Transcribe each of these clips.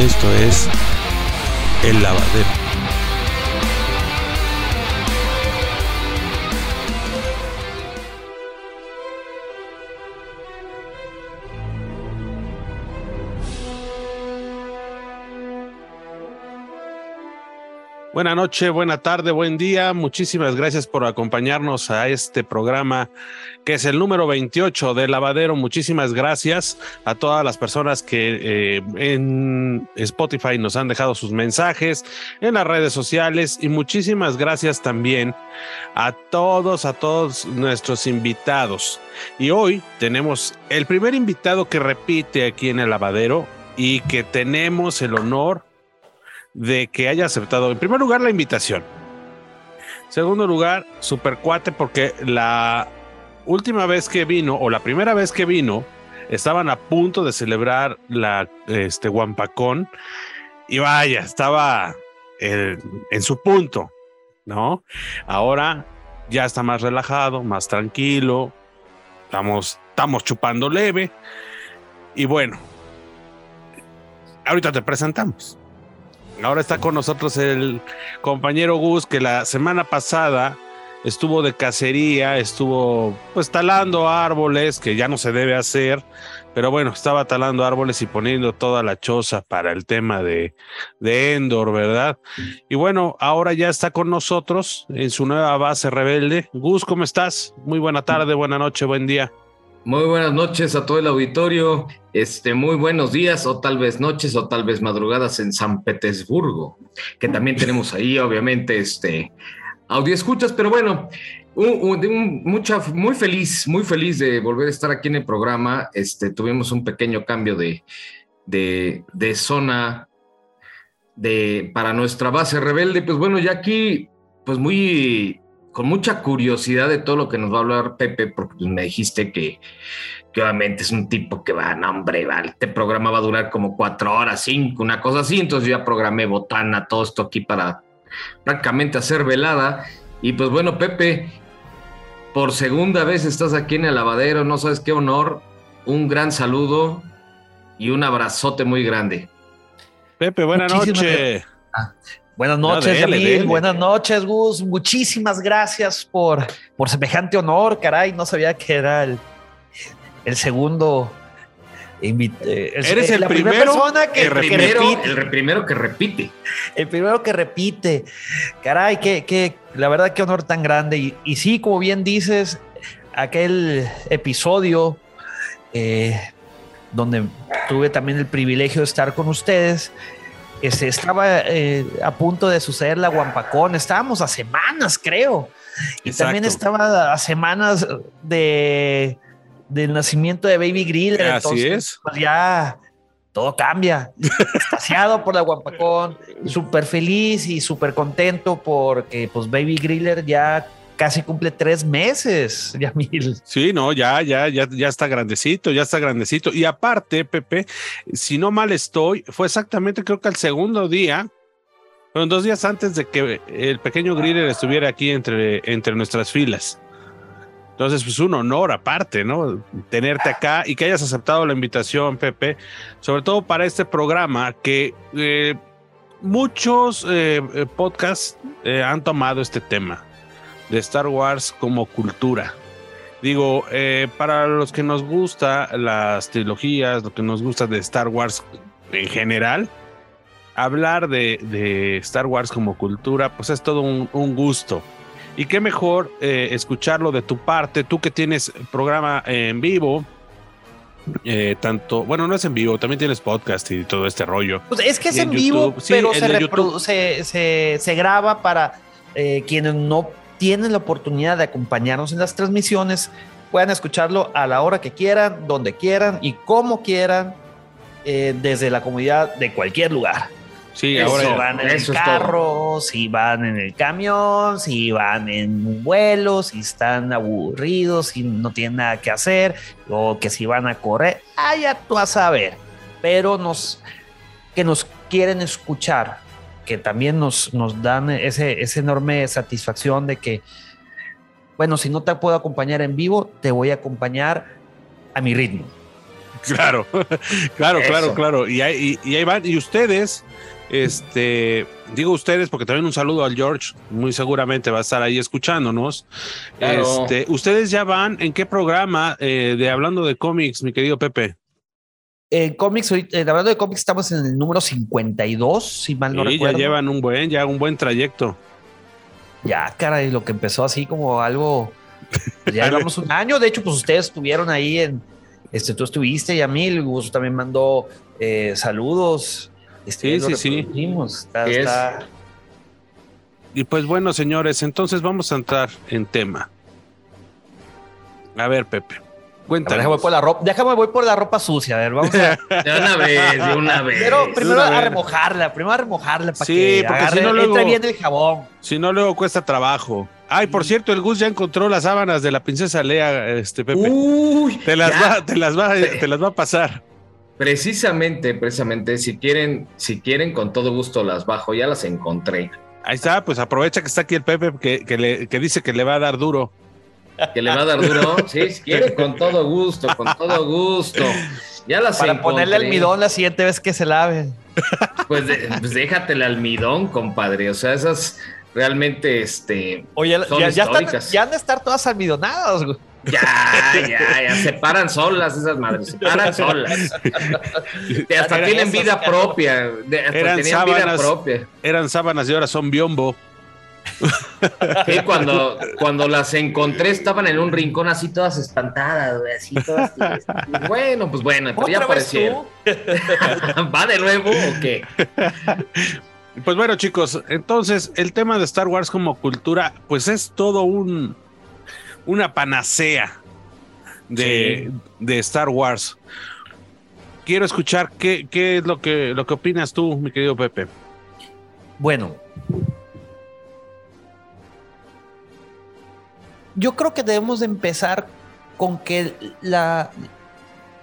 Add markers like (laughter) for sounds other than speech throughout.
Esto es El Lavadero. Buenas noches, buena tarde, buen día. Muchísimas gracias por acompañarnos a este programa que es el número 28 de Lavadero. Muchísimas gracias a todas las personas que eh, en Spotify nos han dejado sus mensajes, en las redes sociales y muchísimas gracias también a todos, a todos nuestros invitados. Y hoy tenemos el primer invitado que repite aquí en el Lavadero y que tenemos el honor de que haya aceptado, en primer lugar, la invitación. Segundo lugar, super cuate, porque la última vez que vino, o la primera vez que vino, estaban a punto de celebrar la este, Wampacón. Y vaya, estaba en, en su punto, ¿no? Ahora ya está más relajado, más tranquilo. Estamos, estamos chupando leve. Y bueno, ahorita te presentamos. Ahora está con nosotros el compañero Gus, que la semana pasada estuvo de cacería, estuvo pues talando árboles, que ya no se debe hacer, pero bueno, estaba talando árboles y poniendo toda la choza para el tema de, de Endor, ¿verdad? Y bueno, ahora ya está con nosotros en su nueva base rebelde. Gus, ¿cómo estás? Muy buena tarde, buena noche, buen día. Muy buenas noches a todo el auditorio. Este, muy buenos días, o tal vez noches, o tal vez madrugadas en San Petersburgo, que también tenemos ahí, obviamente, este audio escuchas, pero bueno, mucha, muy feliz, muy feliz de volver a estar aquí en el programa. Este, tuvimos un pequeño cambio de, de, de zona de, para nuestra base rebelde. Pues bueno, ya aquí, pues muy con mucha curiosidad de todo lo que nos va a hablar Pepe, porque pues, me dijiste que, obviamente es un tipo que va, no, hombre, vale, este programa va a durar como cuatro horas, cinco, una cosa así. Entonces yo ya programé botana, todo esto aquí para prácticamente hacer velada. Y pues bueno, Pepe, por segunda vez estás aquí en el lavadero, no sabes qué honor. Un gran saludo y un abrazote muy grande. Pepe, buenas noches. Noches, Buenas noches, Gus. Muchísimas gracias por, por semejante honor. Caray, no sabía que era el, el segundo. Eh, Eres el la primero persona que, repite. El primero que repite. El primero que repite. Caray, que, que la verdad, qué honor tan grande. Y, y sí, como bien dices, aquel episodio eh, donde tuve también el privilegio de estar con ustedes este, estaba eh, a punto de suceder la Guampacón, estábamos a semanas, creo. Y también estaba a semanas de del nacimiento de Baby Grill. Así es. Pues ya todo cambia. (laughs) Estaciado por la Guampacón, súper feliz y súper contento porque pues Baby Griller ya casi cumple tres meses, (laughs) Yamil. Sí, no, ya, ya, ya, ya está grandecito, ya está grandecito. Y aparte, Pepe, si no mal estoy, fue exactamente creo que el segundo día, fueron dos días antes de que el pequeño Griller estuviera aquí entre, entre nuestras filas. Entonces, pues un honor aparte, ¿no? Tenerte acá y que hayas aceptado la invitación, Pepe, sobre todo para este programa que eh, muchos eh, eh, podcasts han tomado este tema de Star Wars como cultura. Digo, eh, para los que nos gusta las trilogías, lo que nos gusta de Star Wars en general, hablar de, Star Wars como cultura, pues es todo un, gusto. Y qué mejor eh, escucharlo de tu parte, tú que tienes programa en vivo, eh, tanto, bueno, no es en vivo, también tienes podcast y todo este rollo. Pues es que es en, vivo, pero se, se, se, graba para quienes no tienen la oportunidad de acompañarnos en las transmisiones, puedan escucharlo a la hora que quieran, donde quieran y como quieran, eh, desde la comunidad de cualquier lugar. Sí, ahora si van en el carro, si van en el camión, si van en un vuelo, si están aburridos, si no tienen nada que hacer, o que si van a correr, allá tú a saber. Pero nos, que nos quieren escuchar que también nos, nos dan ese, esa enorme satisfacción de que, bueno, si no te puedo acompañar en vivo, te voy a acompañar a mi ritmo. Claro, (laughs) claro, claro, claro. Y ahí, y, ahí van. Y ustedes, este, digo ustedes porque también un saludo al George, muy seguramente va a estar ahí escuchándonos. Este, ustedes ya van, ¿en qué programa eh, de hablando de cómics, mi querido Pepe? En cómics, eh, hablando de cómics, estamos en el número 52, si mal no recuerdo. ya llevan un buen, ya un buen trayecto. Ya, caray, lo que empezó así como algo. Pues ya (laughs) llevamos un año. De hecho, pues ustedes estuvieron ahí en. Este, tú estuviste y a mí, el Gus también mandó eh, saludos. Este, sí, sí, sí. Y pues bueno, señores, entonces vamos a entrar en tema. A ver, Pepe. Cuéntame. Déjame voy por la ropa, déjame voy por la ropa sucia. A ver, vamos a. (laughs) De una vez, de una vez. Pero primero a remojarla, primero a remojarla para sí, porque si no luego, bien el jabón. Si no, luego cuesta trabajo. Ay, por cierto, el Gus ya encontró las sábanas de la princesa Lea, este Pepe. Uy, te las va, te las va, te las va a pasar. Precisamente, precisamente, si quieren, si quieren, con todo gusto las bajo, ya las encontré. Ahí está, pues aprovecha que está aquí el Pepe que, que, le, que dice que le va a dar duro que le va a dar duro. Sí, si quiere, con todo gusto, con todo gusto. Ya las Para ponerle almidón la siguiente vez que se lave. Pues, pues déjate el almidón, compadre. O sea, esas realmente este, Oye, ya, ya, ya han de estar todas almidonadas, güey. Ya, ya, ya, se paran solas esas madres, se paran solas. hasta tienen vida propia. eran sábanas, vida propia. Eran sábanas y ahora son biombo. (laughs) Sí, cuando, cuando las encontré estaban en un rincón así todas espantadas, así todas. bueno, pues bueno, pero ya aparecieron. (laughs) ¿Va de nuevo o qué? (laughs) Pues bueno, chicos, entonces el tema de Star Wars como cultura, pues es todo un una panacea de, de Star Wars. Quiero escuchar qué, qué es lo que, lo que opinas tú, mi querido Pepe. Bueno, yo creo que debemos de empezar con que la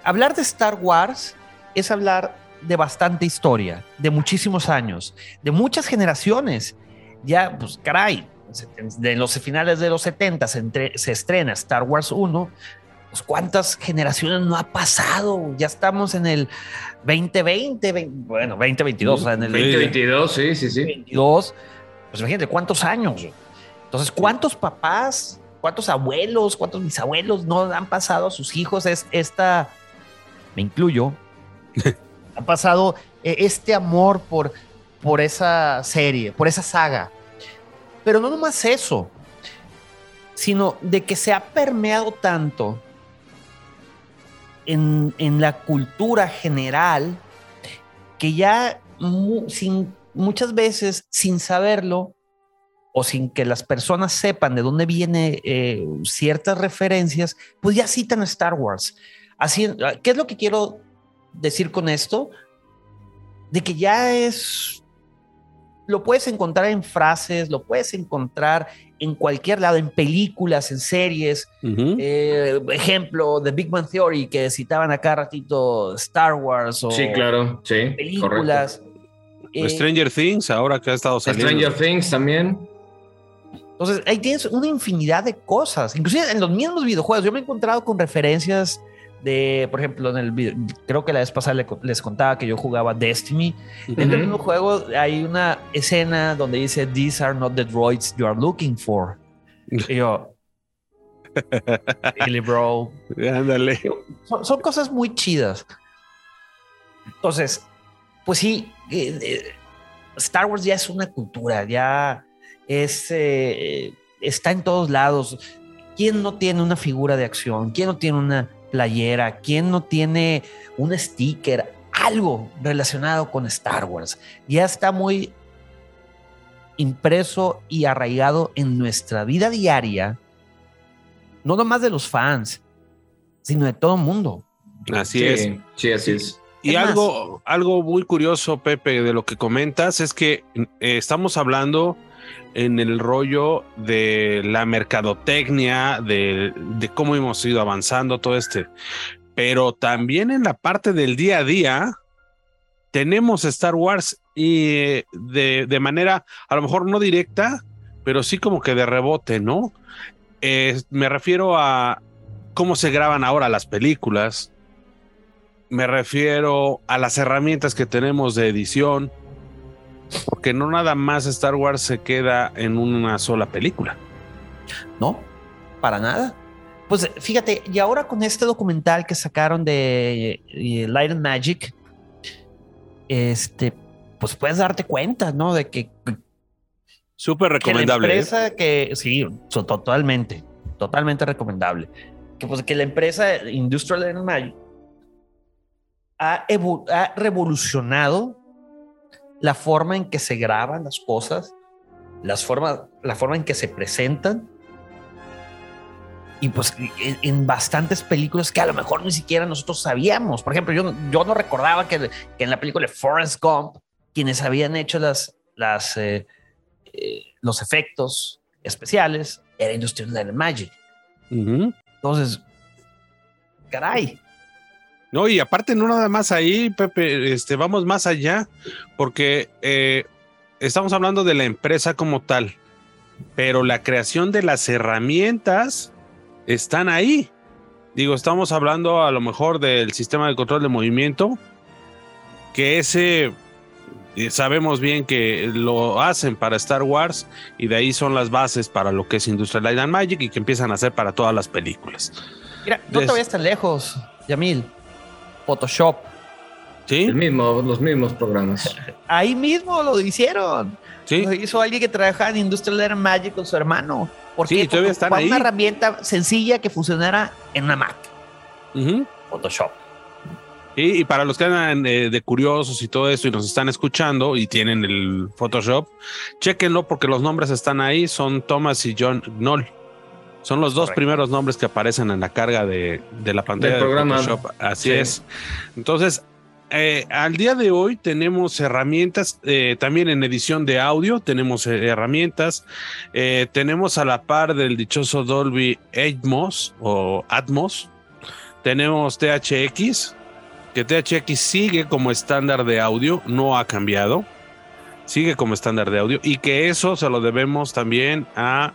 hablar de Star Wars es hablar de bastante historia, de muchísimos años, de muchas generaciones. Ya, pues caray, de los finales de los 70 se, se estrena Star Wars 1. Pues, ¿Cuántas generaciones no ha pasado? Ya estamos en el 2020, bueno, 2022, en el 2022, sí, sí, sí. 22, pues imagínate, ¿cuántos años? Entonces, ¿cuántos papás cuántos abuelos, cuántos bisabuelos no han pasado a sus hijos es esta, me incluyo, (laughs) ha pasado eh, este amor por, por esa serie, por esa saga. Pero no nomás eso, sino de que se ha permeado tanto en, la cultura general que ya sin, muchas veces sin saberlo o sin que las personas sepan de dónde vienen eh, ciertas referencias, pues ya citan a Star Wars. Así, ¿Qué es lo que quiero decir con esto? De que ya es, lo puedes encontrar en frases, lo puedes encontrar en cualquier lado, en películas, en series. Eh, ejemplo, The Big Man Theory, que citaban acá ratito Star Wars o sí, claro, sí, películas. Eh, Stranger Things, ahora que ha estado saliendo. Stranger Things también. Entonces, ahí tienes una infinidad de cosas. Inclusive en los mismos videojuegos, yo me he encontrado con referencias de, por ejemplo, en el creo que la vez pasada les contaba que yo jugaba Destiny. En el mismo juego hay una escena donde dice, These are not the droids you are looking for. y yo, (laughs) really, bro. Ándale. Son, son, cosas muy chidas. Entonces, pues sí, eh, eh, Star Wars ya es una cultura, ya es, eh, está en todos lados. ¿Quién no tiene una figura de acción? ¿Quién no tiene una playera? ¿Quién no tiene un sticker? Algo relacionado con Star Wars. Ya está muy impreso y arraigado en nuestra vida diaria, no nomás de los fans, sino de todo el mundo. Así es. Sí, así es. Y algo, algo muy curioso, Pepe, de lo que comentas es que eh, estamos hablando en el rollo de la mercadotecnia, de, cómo hemos ido avanzando, todo este. Pero también en la parte del día a día, tenemos Star Wars y de, manera, a lo mejor no directa, pero sí como que de rebote, ¿no? me refiero a cómo se graban ahora las películas, me refiero a las herramientas que tenemos de edición, porque no nada más Star Wars se queda en una sola película. No, para nada. Pues fíjate, y ahora con este documental que sacaron de eh, Light and Magic, este, pues puedes darte cuenta, ¿no? De que súper recomendable. Que la ¿eh? empresa que sí, totalmente, totalmente recomendable. Que pues que la empresa Industrial Light and Magic ha, ha revolucionado la forma en que se graban las cosas, las formas, la forma en que se presentan y pues en, bastantes películas que a lo mejor ni siquiera nosotros sabíamos. Por ejemplo, yo, yo no recordaba que, que en la película de Forrest Gump, quienes habían hecho las, las, eh, eh, los efectos especiales era Industrial Light and Magic. Entonces, caray. No, y aparte no nada más ahí, Pepe, este, vamos más allá, porque eh, estamos hablando de la empresa como tal, pero la creación de las herramientas están ahí. Digo, estamos hablando a lo mejor del sistema de control de movimiento, que ese eh, sabemos bien que lo hacen para Star Wars y de ahí son las bases para lo que es Industrial Light and Magic y que empiezan a hacer para todas las películas. Mira, no te vayas tan lejos, Yamil. Photoshop. Sí. El mismo, los mismos programas. (laughs) Ahí mismo lo hicieron. Sí. Lo hizo alguien que trabaja en Industrial and Magic con su hermano. ¿Por sí, todavía están ahí. una herramienta sencilla que funcionara en una Mac. Photoshop. Y, para los que andan eh, de curiosos y todo eso y nos están escuchando y tienen el Photoshop, chequenlo porque los nombres están ahí, son Thomas y John Knoll. Son los dos primeros nombres que aparecen en la carga de, la pantalla del de Photoshop. Así es. Entonces, eh, al día de hoy tenemos herramientas, eh, también en edición de audio tenemos eh, herramientas, tenemos a la par del dichoso Dolby Atmos o Atmos, tenemos THX, que THX sigue como estándar de audio, no ha cambiado, sigue como estándar de audio y que eso se lo debemos también a,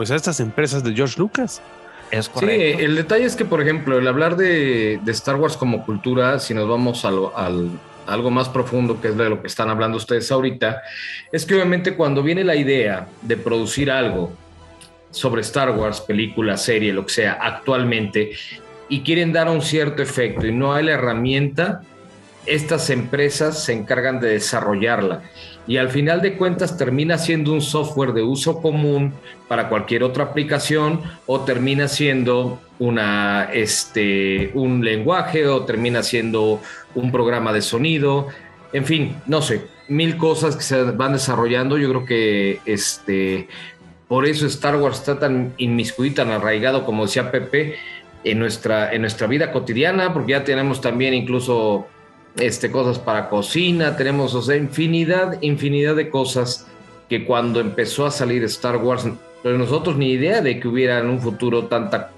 pues a estas empresas de George Lucas. Sí, el detalle es que, por ejemplo, el hablar de, Star Wars como cultura, si nos vamos al, algo más profundo, que es de lo que están hablando ustedes ahorita, es que obviamente cuando viene la idea de producir algo sobre Star Wars, película, serie, lo que sea, actualmente, y quieren dar un cierto efecto y no hay la herramienta, estas empresas se encargan de desarrollarla y al final de cuentas termina siendo un software de uso común para cualquier otra aplicación o termina siendo una, este, un lenguaje o termina siendo un programa de sonido. En fin, no sé, mil cosas que se van desarrollando. Yo creo que este, por eso Star Wars está tan inmiscuido, tan arraigado, como decía Pepe, en nuestra, en nuestra vida cotidiana, porque ya tenemos también incluso este, cosas para cocina, tenemos, o sea, infinidad, infinidad de cosas que cuando empezó a salir Star Wars, pero nosotros ni idea de que hubiera en un futuro tanta,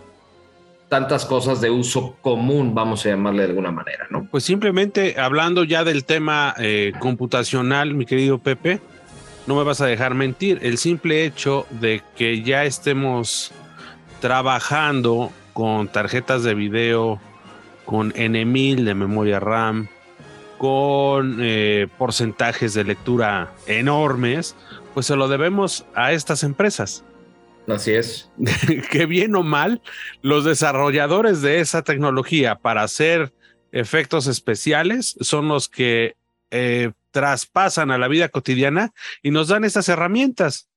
tantas cosas de uso común, vamos a llamarle de alguna manera, ¿no? Pues simplemente hablando ya del tema eh, computacional, mi querido Pepe, no me vas a dejar mentir, el simple hecho de que ya estemos trabajando con tarjetas de video, con N1000 de memoria RAM, con eh, porcentajes de lectura enormes, pues se lo debemos a estas empresas. Así es. (laughs) que bien o mal, los desarrolladores de esa tecnología para hacer efectos especiales son los que eh, traspasan a la vida cotidiana y nos dan estas herramientas.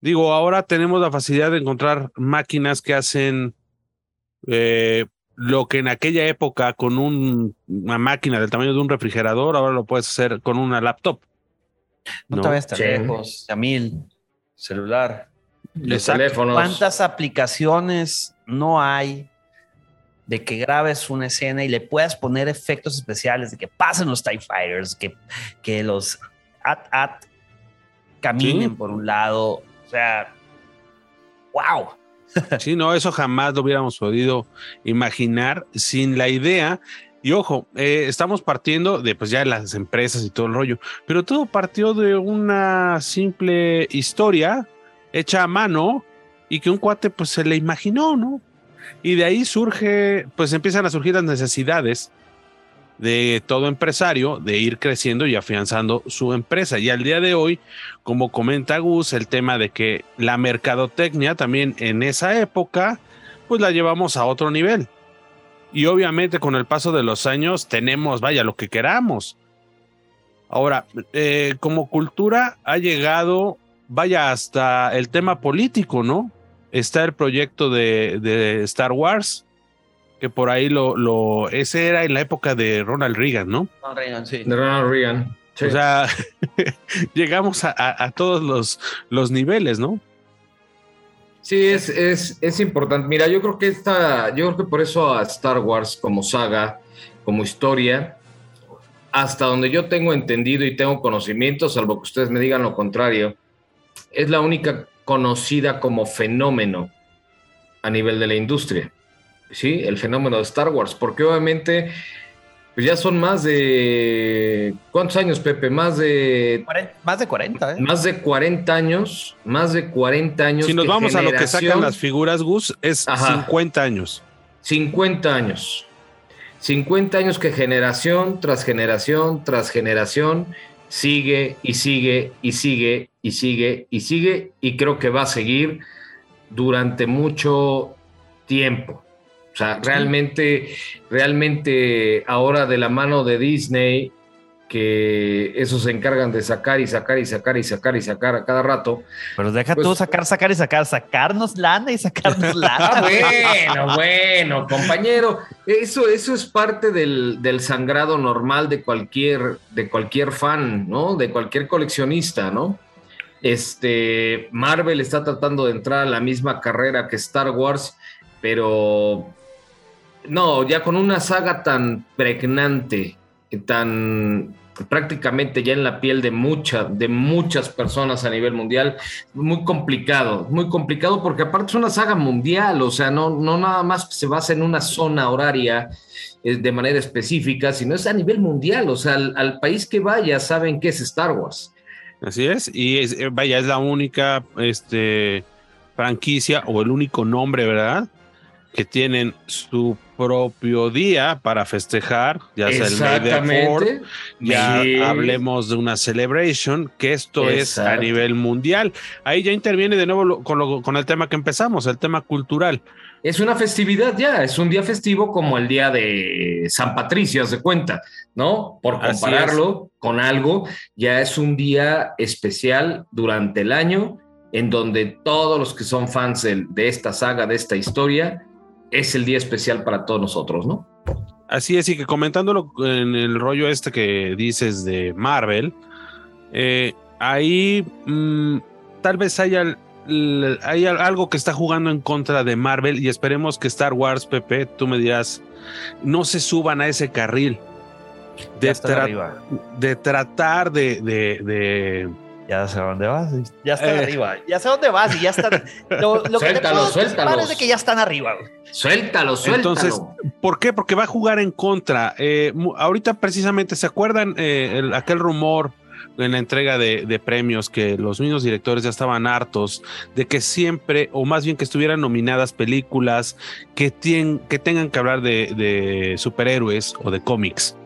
Digo, ahora tenemos la facilidad de encontrar máquinas que hacen eh, lo que en aquella época con una máquina del tamaño de un refrigerador, ahora lo puedes hacer con una laptop. No, te vayas tan lejos, Yamil, celular. teléfonos. ¿Cuántas aplicaciones no hay de que grabes una escena y le puedas poner efectos especiales, de que pasen los TIE Fighters, que, que los at-at caminen por un lado? O sea, wow. Sí, no, eso jamás lo hubiéramos podido imaginar sin la idea. Y ojo, eh, estamos partiendo de pues ya las empresas y todo el rollo, pero todo partió de una simple historia hecha a mano y que un cuate pues se le imaginó, ¿no? Y de ahí surge, pues empiezan a surgir las necesidades de todo empresario de ir creciendo y afianzando su empresa. Y al día de hoy, como comenta Gus, el tema de que la mercadotecnia también en esa época, pues la llevamos a otro nivel. Y obviamente con el paso de los años tenemos, vaya, lo que queramos. Ahora, eh, como cultura ha llegado, vaya, hasta el tema político, ¿no? Está el proyecto de, de Star Wars, que por ahí lo, lo, ese era en la época de Ronald Reagan, ¿no? Ronald Reagan, sí. De Ronald Reagan. O sea, (laughs) llegamos a, a, todos los, los niveles, ¿no? Sí, es, es, es, importante. Mira, yo creo que esta, yo creo que por eso a Star Wars como saga, como historia, hasta donde yo tengo entendido y tengo conocimiento, salvo que ustedes me digan lo contrario, es la única conocida como fenómeno a nivel de la industria. ¿Sí? El fenómeno de Star Wars, porque obviamente pues ya son más de... ¿Cuántos años, Pepe? Más de... más de 40, ¿eh? Más de 40 años, más de 40 años. Si nos vamos a lo que sacan las figuras, Gus, es 50 años. 50 años. 50 años que generación tras generación tras generación sigue y sigue y sigue y sigue y sigue y creo que va a seguir durante mucho tiempo. O sea, realmente, realmente ahora de la mano de Disney, que esos se encargan de sacar y sacar y sacar y sacar y sacar a cada rato. Pero deja pues, tú sacar, sacar y sacar, sacarnos lana y sacarnos (laughs) lana. Ah, bueno, bueno, compañero, eso, eso es parte del, del, sangrado normal de cualquier, de cualquier fan, ¿no? De cualquier coleccionista, ¿no? Este, Marvel está tratando de entrar a la misma carrera que Star Wars, pero no, ya con una saga tan pregnante, tan prácticamente ya en la piel de, mucha, de muchas personas a nivel mundial, muy complicado, muy complicado porque aparte es una saga mundial, o sea, no, no nada más se basa en una zona horaria eh, de manera específica, sino es a nivel mundial, o sea, al, país que vaya saben que es Star Wars. Así es, y eh, vaya, es la única este, franquicia o el único nombre, ¿verdad? Que tienen su propio día para festejar, ya sea el May the ya hablemos de una celebration, que esto es a nivel mundial. Ahí ya interviene de nuevo con, con el tema que empezamos, el tema cultural. Es una festividad ya, es un día festivo como el día de San Patricio, se cuenta, ¿no? Por compararlo con algo, ya es un día especial durante el año en donde todos los que son fans de esta saga, de esta historia, es el día especial para todos nosotros, ¿no? Así es, y que comentándolo en el rollo este que dices de Marvel, eh, ahí mm, tal vez haya, hay algo que está jugando en contra de Marvel y esperemos que Star Wars, Pepe, tú me dirás, no se suban a ese carril de, de tratar de ya sé dónde vas, ya está eh. arriba, ya sé dónde vas y ya están. Lo, lo suéltalo, que te es que ya están arriba. Suéltalo, suéltalo. Entonces, ¿por qué? Porque va a jugar en contra. Eh, ahorita precisamente, ¿se acuerdan eh, aquel rumor en la entrega de, premios que los mismos directores ya estaban hartos de que siempre, o más bien que estuvieran nominadas películas que, que tengan que hablar de, de superhéroes o de cómics?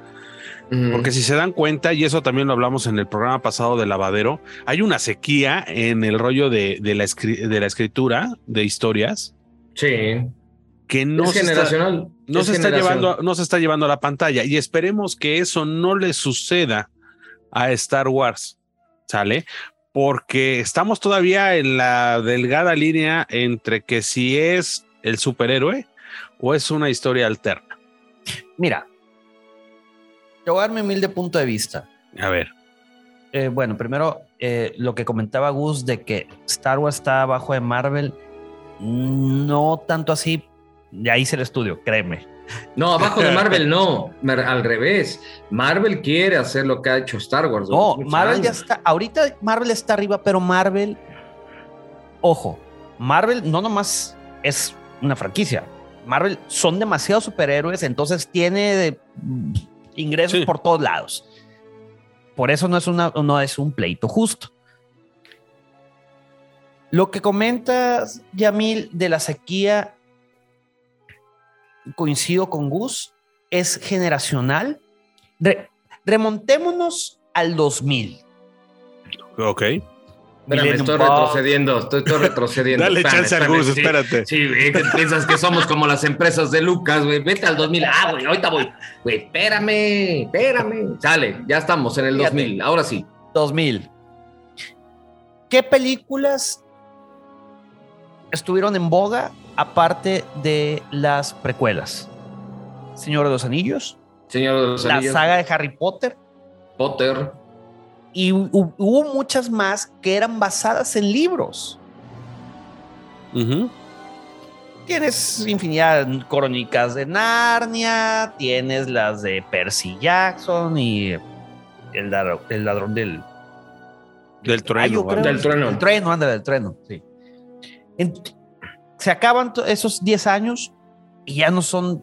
Porque si se dan cuenta, y eso también lo hablamos en el programa pasado de Lavadero, hay una sequía en el rollo de, de, la, de la, escritura de historias. Sí. Que no, se está, no se está, llevando, no se está llevando a la pantalla. Y esperemos que eso no le suceda a Star Wars. ¿Sale? Porque estamos todavía en la delgada línea entre que si es el superhéroe o es una historia alterna. Mira, yo voy a dar mi humilde punto de vista. A ver. Eh, bueno, primero, eh, lo que comentaba Gus de que Star Wars está abajo de Marvel, no tanto así. De ahí se el estudio, créeme. No, abajo de (laughs) Marvel no, al revés. Marvel quiere hacer lo que ha hecho Star Wars. No, Marvel ya está, ahorita Marvel está arriba, pero Marvel, ojo, Marvel no nomás es una franquicia. Marvel son demasiados superhéroes, entonces tiene de, ingresos por todos lados. Por eso no es, una, no es un pleito justo. Lo que comentas, Yamil, de la sequía, coincido con Gus, es generacional remontémonos al 2000. Ok. Espérame, estoy retrocediendo, estoy, (laughs) retrocediendo. Dale chance al Gus, espérate. Sí, güey, piensas que somos como las empresas de Lucas, güey. Vete al 2000. Ah, güey, ahorita voy. Güey, espérame, espérame. Sale, ya estamos en el 2000, ahora sí. 2000. ¿Qué películas estuvieron en boga aparte de las precuelas? Señor de los Anillos. Señor de los Anillos. La saga de Harry Potter. Potter. Y hubo muchas más que eran basadas en libros. Tienes infinidad de crónicas de Narnia, tienes las de Percy Jackson y el, ladrón, del, del trueno. del trueno. El trueno, anda, del trueno, sí. se acaban esos 10 años y ya no son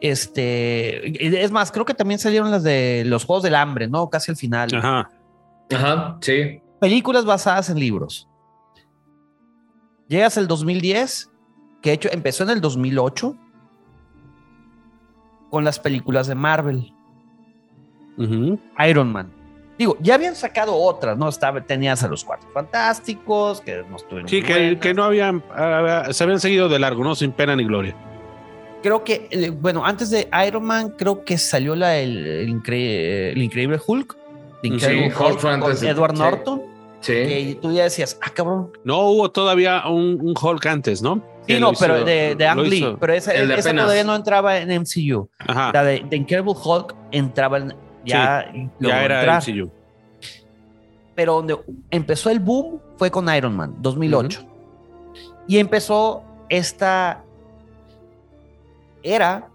este, es más, creo que también salieron las de los Juegos del Hambre, ¿no? Casi al final. Ajá. Ajá, sí. Películas basadas en libros. Llegas al 2010, que de hecho empezó en el 2008 con las películas de Marvel. Iron Man. Digo, ya habían sacado otras, ¿no? Estaba, tenías a los Cuatro Fantásticos, que no estuvieron. Sí, que, no habían, ah, se habían seguido de largo, ¿no? Sin pena ni gloria. Creo que, eh, bueno, antes de Iron Man, creo que salió la, el Increíble Hulk Edward Norton. Sí. Que tú ya decías, ah, cabrón. No hubo todavía un, Hulk antes, ¿no? Sí, no, pero de, de Ang Lee. Pero esa, todavía no entraba en MCU. Ajá. La de, Incredible Hulk entraba en, ya. ya era MCU. Pero donde empezó el boom fue con Iron Man, 2008. Y empezó esta era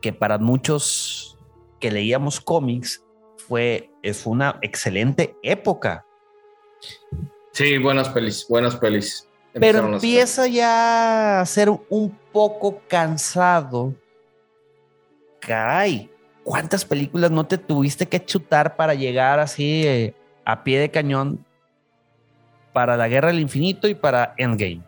que para muchos que leíamos cómics fue, fue una excelente época. Sí, buenas pelis, buenas pelis. Pero empieza ya a ser un poco cansado. Caray, ¿cuántas películas no te tuviste que chutar para llegar así eh, a pie de cañón para la Guerra del Infinito y para Endgame?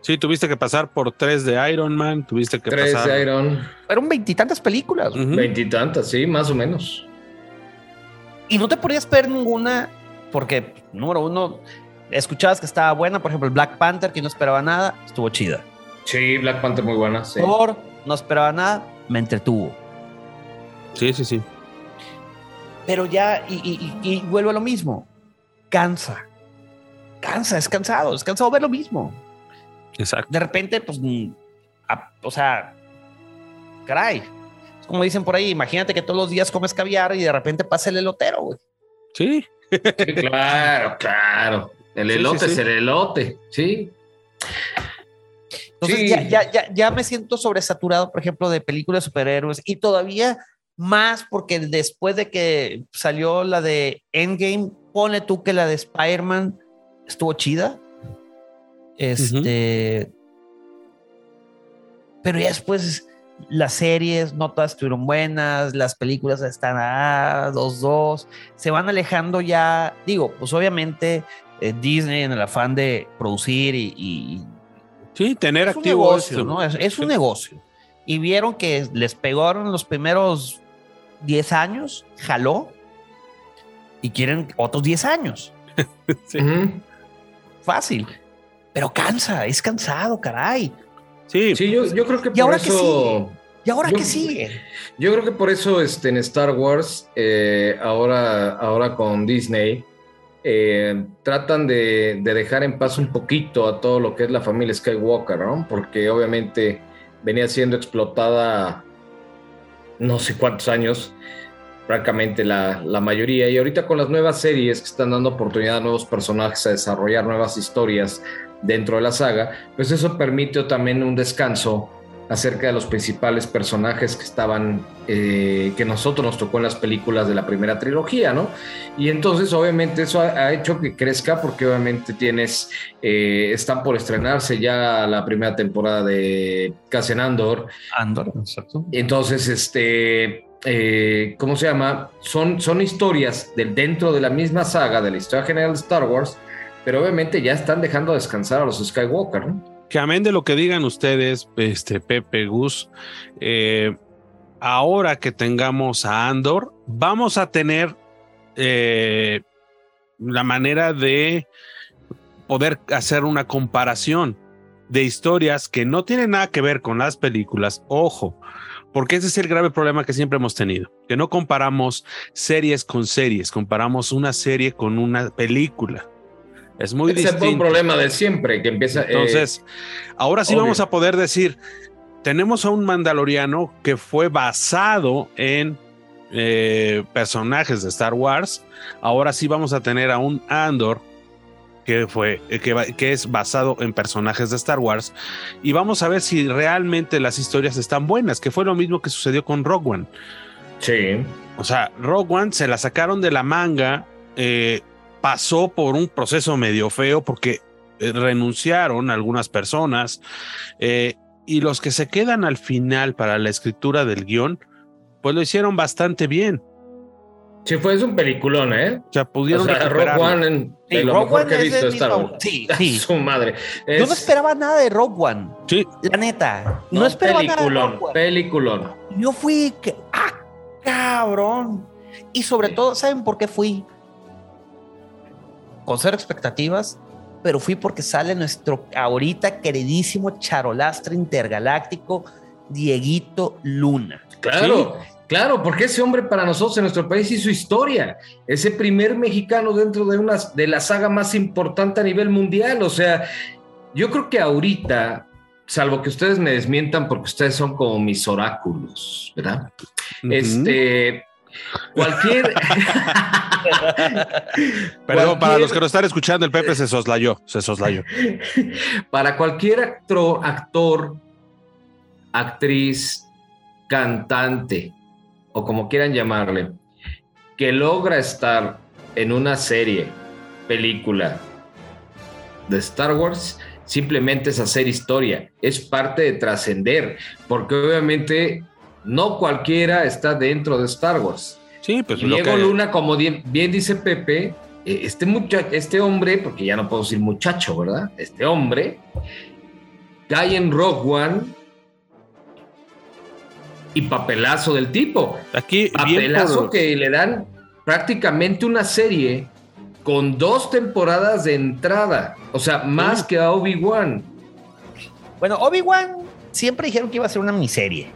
Sí, tuviste que pasar por tres de Iron Man, tuviste que tres pasar. de Iron. Fueron veintitantas películas. Veintitantas, sí, más o menos. Y no te podías ver ninguna, porque, número uno, escuchabas que estaba buena. Por ejemplo, el Black Panther, que no esperaba nada, estuvo chida. Sí, Black Panther muy buena. Sí. Thor, no esperaba nada, me entretuvo. Sí, sí, sí. Pero ya, y, y vuelvo a lo mismo, cansa. Cansa, es cansado, es cansado ver lo mismo. Exacto. De repente, pues, o sea, caray. Es como dicen por ahí, imagínate que todos los días comes caviar y de repente pasa el elotero, güey. Sí. claro, claro. El elote es el elote, sí. Entonces ya, ya, ya, ya, me siento sobresaturado, por ejemplo, de películas de superhéroes y todavía más porque después de que salió la de Endgame, pone tú que la de Spider-Man estuvo chida. Este. Pero ya después las series no todas estuvieron buenas, las películas están a dos, dos, se van alejando ya. Digo, pues obviamente eh, Disney en el afán de producir y. sí, tener es activo. Un negocio, ¿no? Es, un negocio. Y vieron que les pegaron los primeros 10 años, jaló, y quieren otros 10 años. (laughs) sí. Fácil pero cansa, es cansado, caray. Sí, sí yo, yo creo que por ahora eso... ¿Y ahora qué sigue? Yo creo que por eso este, en Star Wars, eh, ahora, ahora con Disney, eh, tratan de, de, dejar en paz un poquito a todo lo que es la familia Skywalker, ¿no? Porque obviamente venía siendo explotada no sé cuántos años, francamente la, la, mayoría. Y ahorita con las nuevas series que están dando oportunidad a nuevos personajes a desarrollar nuevas historias, dentro de la saga, pues eso permite también un descanso acerca de los principales personajes que estaban, eh, que nosotros nos tocó en las películas de la primera trilogía, ¿no? Y entonces obviamente eso ha, hecho que crezca porque obviamente tienes, eh, están por estrenarse ya la primera temporada de Cassian Andor. Andor, exacto. Entonces, este... Eh, ¿Cómo se llama? Son, son historias del, dentro de la misma saga de la historia general de Star Wars, pero obviamente ya están dejando descansar a los Skywalker, ¿no? Que amén de lo que digan ustedes, este Pepe, Gus, eh, ahora que tengamos a Andor, vamos a tener eh, la manera de poder hacer una comparación de historias que no tienen nada que ver con las películas. Ojo, porque ese es el grave problema que siempre hemos tenido, que no comparamos series con series, comparamos una serie con una película. Es muy Ese distinto. es un problema de siempre, que empieza... eh, Entonces, ahora sí obvio. vamos a poder decir, tenemos a un mandaloriano que fue basado en eh, personajes de Star Wars. Ahora sí vamos a tener a un Andor que fue eh, que, es basado en personajes de Star Wars y vamos a ver si realmente las historias están buenas, que fue lo mismo que sucedió con Rogue One. sí. O sea, Rogue One se la sacaron de la manga, eh, pasó por un proceso medio feo porque eh, renunciaron algunas personas eh, y los que se quedan al final para la escritura del guion, pues lo hicieron bastante bien. Sí, fue es un peliculón, ¿eh? O sea, pudieron O sea, Rogue recuperarlo. One en- Sí, lo Rogue mejor One que he visto Star Wars. Sí, (laughs) sí. Su madre. Yo no Es- esperaba nada de Rogue One. Sí, La neta. No, esperaba nada de peliculón, One. peliculón. Yo fui que, ah, cabrón. Y sobre todo, ¿saben por qué fui? Con cero expectativas, pero fui porque sale nuestro ahorita queridísimo charolastre intergaláctico, Dieguito Luna. Claro, claro, porque ese hombre para nosotros en nuestro país hizo historia. Ese primer mexicano dentro de una de la saga más importante a nivel mundial. O sea, yo creo que ahorita, salvo que ustedes me desmientan porque ustedes son como mis oráculos, ¿verdad? Ujú. Este. Cualquier. (laughs) Perdón, para los que nos están escuchando, el Pepe se soslayó, se soslayó. (laughs) para cualquier actor, actor, actriz, cantante o como quieran llamarle, que logra estar en una serie, película de Star Wars, simplemente es hacer historia, es parte de trascender, porque obviamente no cualquiera está dentro de Star Wars. Sí, pues Diego que- Luna, como bien dice Pepe, eh, este, mucha- este hombre, porque ya no puedo decir muchacho, ¿verdad? Este hombre cae en Rock One y papelazo del tipo. aquí Papelazo por- que le dan prácticamente una serie con dos temporadas de entrada. O sea, más Sí. que a Obi-Wan. Bueno, Obi-Wan siempre dijeron que iba a ser una miniserie.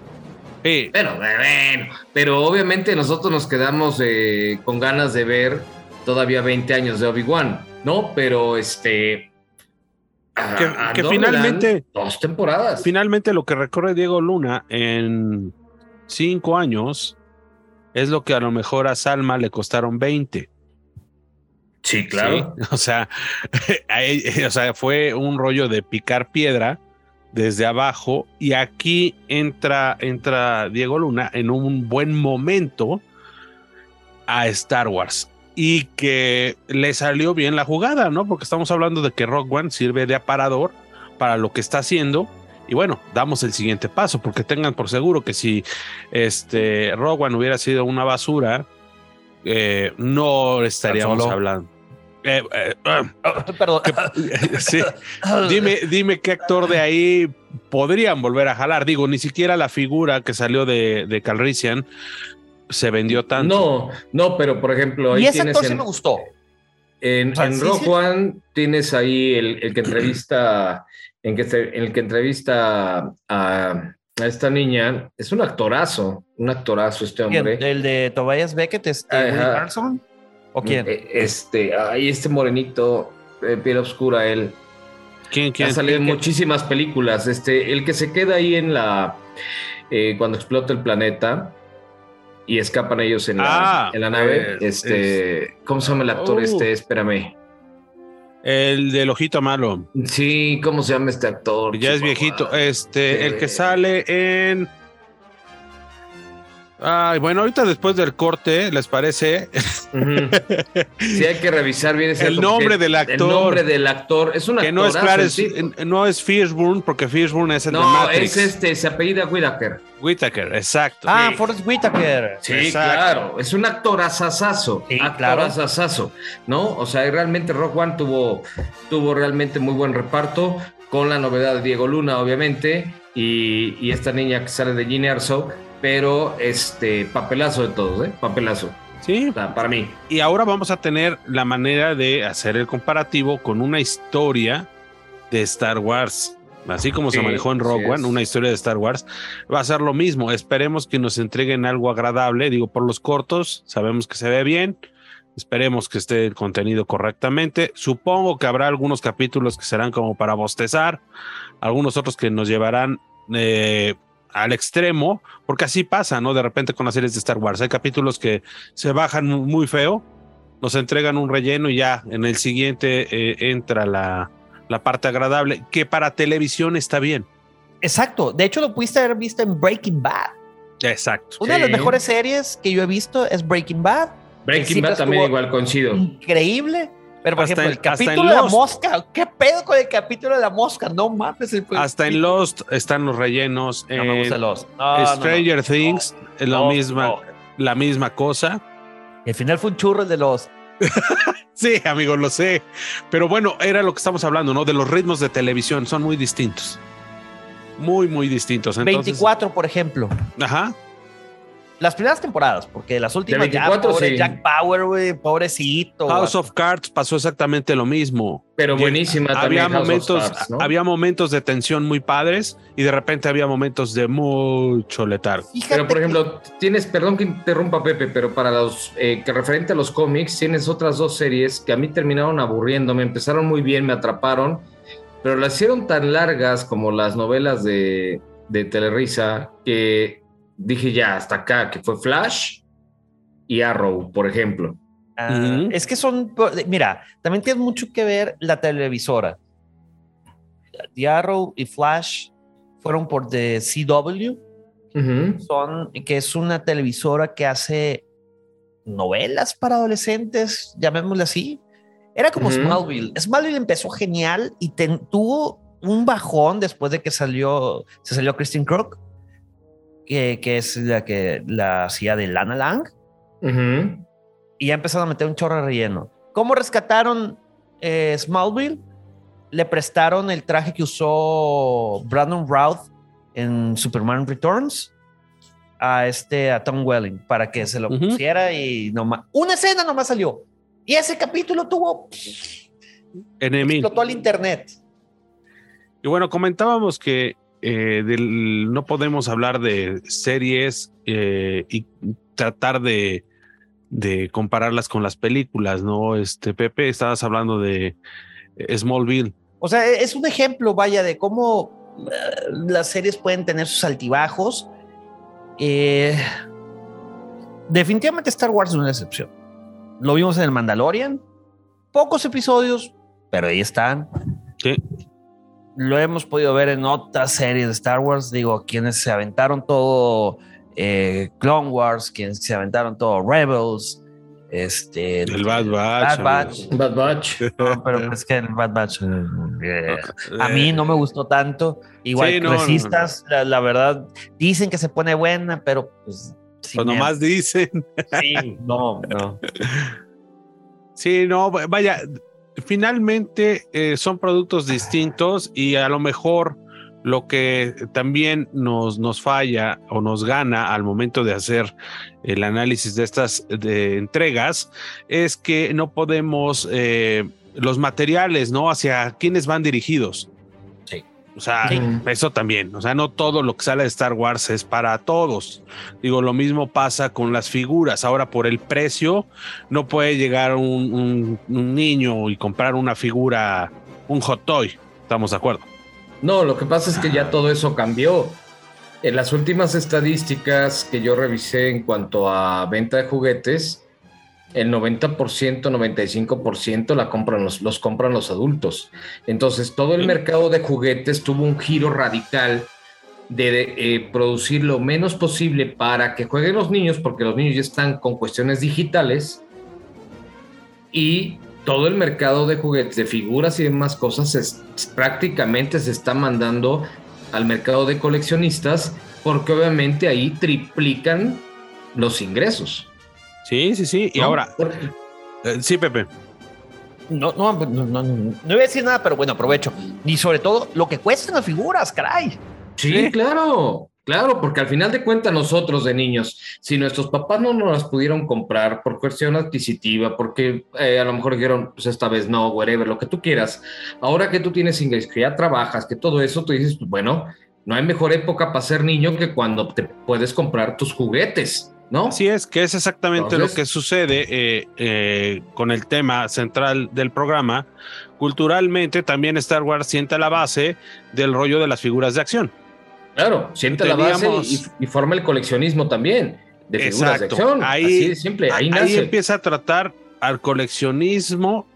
Sí, Bueno, bueno, pero obviamente nosotros nos quedamos eh, con ganas de ver todavía 20 años de Obi-Wan, ¿no? Pero este. a- Que- a finalmente- Dos temporadas. finalmente lo que recorre Diego Luna en cinco años es lo que a lo mejor a Salma le costaron 20. Sí, claro. ¿sí? (laughs) O sea, (laughs) o sea, fue un rollo de picar piedra desde abajo y aquí entra, entra Diego Luna en un buen momento a Star Wars y que le salió bien la jugada, ¿no? Porque estamos hablando de que Rock One sirve de aparador para lo que está haciendo. Y bueno, damos el siguiente paso, porque tengan por seguro que si este Rogue One hubiera sido una basura, eh, no estaríamos hablando. Eh, eh, ah, Perdón. sí. Dime, dime qué actor de ahí podrían volver a jalar. Digo, ni siquiera la figura que salió de, de Calrissian se vendió tanto. No, no, pero por ejemplo, ahí y ese tienes actor sí en, me gustó. en, O sea, en sí, Rock sí. One tienes ahí el, el que entrevista, en, que, se- en el que entrevista a, a esta niña. Es un actorazo, un actorazo este hombre. ¿El de Tobias Beckett? Este. ¿O quién? Eh, Este, ahí este morenito, de piel oscura, él. ¿Quién, quién, ha salido en quién- muchísimas películas. Este, el que se queda ahí en la. eh, cuando explota el planeta y escapan ellos en la, Ah, en la nave. eh, este. ¿Cómo se llama el actor Uh. este? Espérame. El del ojito malo. Sí, ¿cómo se llama este actor? Ya es viejito. Este, el que sale en. Ay, bueno, ahorita después del corte, ¿les parece? Ujú. Sí, hay que revisar bien ese El nombre del El actor. nombre del actor. Es un que no es el no es Fishburne, porque Fishburne es el de No, Matrix. es este, se apellida Whitaker. Whitaker, exacto. ah, sí. Forrest Whitaker. Sí, Exacto. claro, es un actor asasazo, Sí, actor claro. asasazo, ¿no? O sea, realmente Rock One tuvo, tuvo realmente muy buen reparto, con la novedad de Diego Luna, obviamente, y, y esta niña que sale de Gene Erso, pero este papelazo de todos, ¿eh? Papelazo. Sí. O sea, para mí. Y ahora vamos a tener la manera de hacer el comparativo con una historia de Star Wars. Así como se manejó en Rogue One, una historia de Star Wars, va a ser lo mismo. Esperemos que nos entreguen algo agradable. Digo, por los cortos, sabemos que se ve bien. Esperemos que esté el contenido correctamente. Supongo que habrá algunos capítulos que serán como para bostezar, algunos otros que nos llevarán eh, al extremo, porque así pasa, ¿no? De repente con las series de Star Wars. Hay capítulos que se bajan mu- muy feo, nos entregan un relleno y ya en el siguiente eh, entra la, la parte agradable, que para televisión está bien. Exacto. De hecho, lo pudiste haber visto en Breaking Bad. Exacto. Una de las mejores series que yo he visto es Breaking Bad. Breaking Bad también igual coincido. Increíble. Pero, por Hasta ejemplo, en- el en capítulo de la Lost. mosca. ¿Qué pedo con el capítulo de la mosca? No mames. el- Hasta en Lost están los rellenos. No me gusta en Lost. No. Stranger Things es la Lost, misma, la misma cosa. El final fue un churro el de los. (laughs) Sí, amigo, lo sé. Pero bueno, era lo que estamos hablando, ¿no? De los ritmos de televisión, son muy distintos. Muy, muy distintos. Entonces, 24, por ejemplo. Ajá. Las primeras temporadas, porque las últimas ya, 24, pobre sí. Jack Power, güey, pobrecito. House of Cards pasó exactamente lo mismo. Pero buenísima había también. Momentos, Cards, ¿no? había momentos de tensión muy padres y de repente había momentos de mucho letargo. Fíjate Pero por que- ejemplo, tienes, perdón que interrumpa Pepe, pero para los eh, que referente a los cómics, tienes otras dos series que a mí terminaron aburriéndome, empezaron muy bien, me atraparon, pero las hicieron tan largas como las novelas de, de Telerisa que dije ya, hasta acá, que fue Flash y Arrow, por ejemplo. Ah. Es que son, mira, también tiene mucho que ver la televisora. The Arrow y Flash fueron por The CW, son, que es una televisora que hace novelas para adolescentes, llamémosle así. Era como. Smallville. Smallville empezó genial y ten- tuvo un bajón después de que salió, se salió Christine Crook, que, que es la que la hacía de Lana Lang Ujú. y ya empezaron a meter un chorro de relleno. ¿Cómo rescataron eh, Smallville? Le prestaron el traje que usó Brandon Routh en Superman Returns a este a Tom Welling para que se lo Ujú. pusiera y nomás una escena nomás salió y ese capítulo tuvo Enemy. explotó el internet. Y bueno, comentábamos que eh, del- no podemos hablar de series eh, y tratar de, de compararlas con las películas, ¿no? Este, Pepe, estabas hablando de eh, Smallville. O sea, e-, es un ejemplo, vaya, de cómo las series pueden tener sus altibajos. Eh, definitivamente Star Wars es una excepción. Lo vimos en el Mandalorian. Pocos episodios, pero ahí están. Sí. Lo hemos podido ver en otras series de Star Wars. Digo, quienes se aventaron todo eh, Clone Wars, quienes se aventaron todo Rebels. Este, El Bad Batch. Bad Batch. Bad Batch. (laughs) No, pero es que el Bad Batch eh, eh, a mí no me gustó tanto. Igual Sí, que no, no, Resistas, La, la verdad, dicen que se pone buena, pero pues. sí Pues nomás dicen. Sí, no, no. (laughs) Sí, no, vaya, finalmente eh, son productos distintos y a lo mejor lo que también nos, nos falla o nos gana al momento de hacer el análisis de estas de entregas es que no podemos eh, los materiales, ¿no? Hacia quiénes van dirigidos. O sea, Sí. eso también. O sea, no todo lo que sale de Star Wars es para todos. Digo, lo mismo pasa con las figuras. Ahora, por el precio, no puede llegar un, un- un niño y comprar una figura, un hot toy. Estamos de acuerdo. No, lo que pasa es que ya todo eso cambió. En las últimas estadísticas que yo revisé en cuanto a venta de juguetes, el 90%, 95% la compran los, los compran los adultos. Entonces, todo el mercado de juguetes tuvo un giro radical de eh, producir lo menos posible para que jueguen los niños, porque los niños ya están con cuestiones digitales y todo el mercado de juguetes, de figuras y demás cosas es- prácticamente se está mandando al mercado de coleccionistas porque obviamente ahí triplican los ingresos. Sí, sí, sí. Y ¿no? ahora, eh, sí, Pepe. No, no, no, no, no, no iba a decir nada, pero bueno, aprovecho. Y sobre todo, lo que cuestan las figuras, caray. Sí, Sí. claro. Claro, porque al final de cuentas nosotros de niños, si nuestros papás no nos las pudieron comprar por cuestión adquisitiva, porque eh, a lo mejor dijeron, pues esta vez no, whatever, lo que tú quieras, ahora que tú tienes inglés, que ya trabajas, que todo eso, tú dices, pues bueno, no hay mejor época para ser niño que cuando te puedes comprar tus juguetes, ¿no? Así es, que es exactamente lo que sucede eh, eh, con el tema central del programa. Culturalmente también Star Wars sienta la base del rollo de las figuras de acción. Claro, siente la base y, forma el coleccionismo también de figuras de acción. Ahí, simple, ahí, ahí empieza a tratar al coleccionismo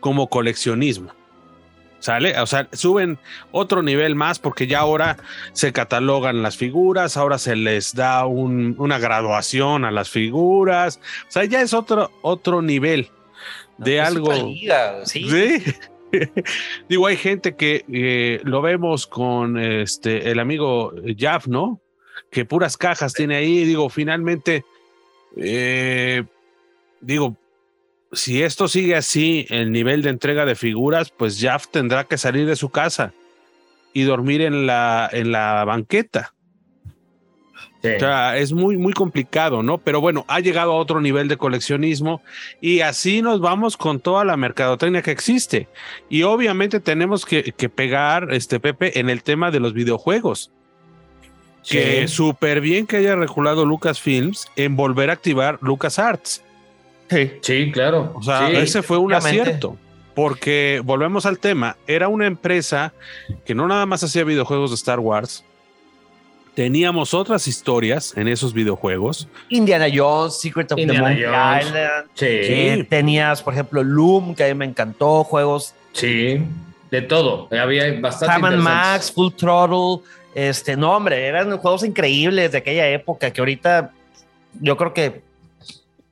como coleccionismo. ¿Sale? O sea, suben otro nivel más porque ya ahora se catalogan las figuras, ahora se les da una graduación a las figuras. O sea, ya es otro, otro nivel de algo. ¿sí? (laughs) Digo, hay gente que eh, lo vemos con este el amigo Jaff, ¿no? Que puras cajas tiene ahí. Digo, finalmente, eh, digo, si esto sigue así, el nivel de entrega de figuras, pues Jaff tendrá que salir de su casa y dormir en la, en la banqueta. O sea, es muy, muy complicado, ¿no? Pero bueno, ha llegado a otro nivel de coleccionismo y así nos vamos con toda la mercadotecnia que existe. Y obviamente tenemos que, pegar, este Pepe, en el tema de los videojuegos. Que súper bien que haya regulado Lucasfilms en volver a activar LucasArts. Sí, sí, claro. O sea, ese fue un acierto. Porque volvemos al tema, era una empresa que no nada más hacía videojuegos de Star Wars, teníamos otras historias en esos videojuegos. Indiana Jones, Secret of the Monkey Island. Sí. tenías, por ejemplo, Loom, que a mí me encantó, juegos. Sí, de todo. Había bastante. Sam Max, Full Throttle. Este, no, hombre, eran juegos increíbles de aquella época que ahorita yo creo que.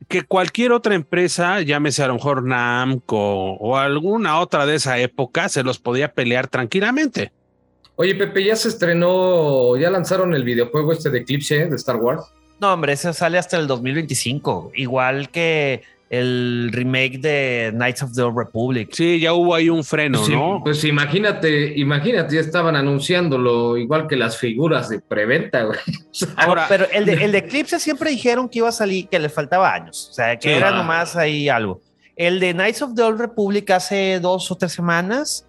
Que cualquier otra empresa, llámese a lo mejor Namco o alguna otra de esa época, se los podía pelear tranquilamente. Oye, Pepe, ¿ya se estrenó, ya lanzaron el videojuego este de Eclipse de Star Wars? No, hombre, ese sale hasta el 2025, igual que el remake de Knights of the Old Republic. Sí, ya hubo ahí un freno, pues, ¿no? Pues imagínate, imagínate, ya estaban anunciándolo, igual que las figuras de preventa, güey. (laughs) Ahora, pero el de, el de (laughs) Eclipse siempre dijeron que iba a salir, que le faltaba años, o sea, que era nomás ahí algo. El de Knights of the Old Republic hace dos o tres semanas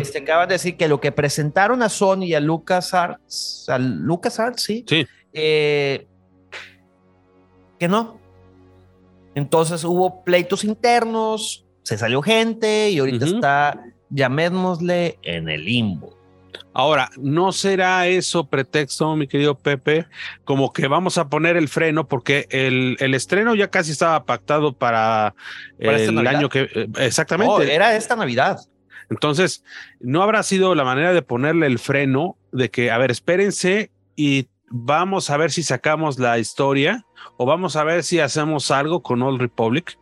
este, acaban de decir que lo que presentaron a Sony y a LucasArts, a LucasArts, sí, sí. Eh, que no. Entonces hubo pleitos internos, se salió gente y ahorita está, llamémosle, en el limbo. Ahora, ¿no será eso pretexto, mi querido Pepe? Como que vamos a poner el freno porque el, el estreno ya casi estaba pactado para, el año que... Eh, exactamente. Oh, era esta Navidad. Entonces, no habrá sido la manera de ponerle el freno de que, a ver, espérense y vamos a ver si sacamos la historia o vamos a ver si hacemos algo con Old Republic.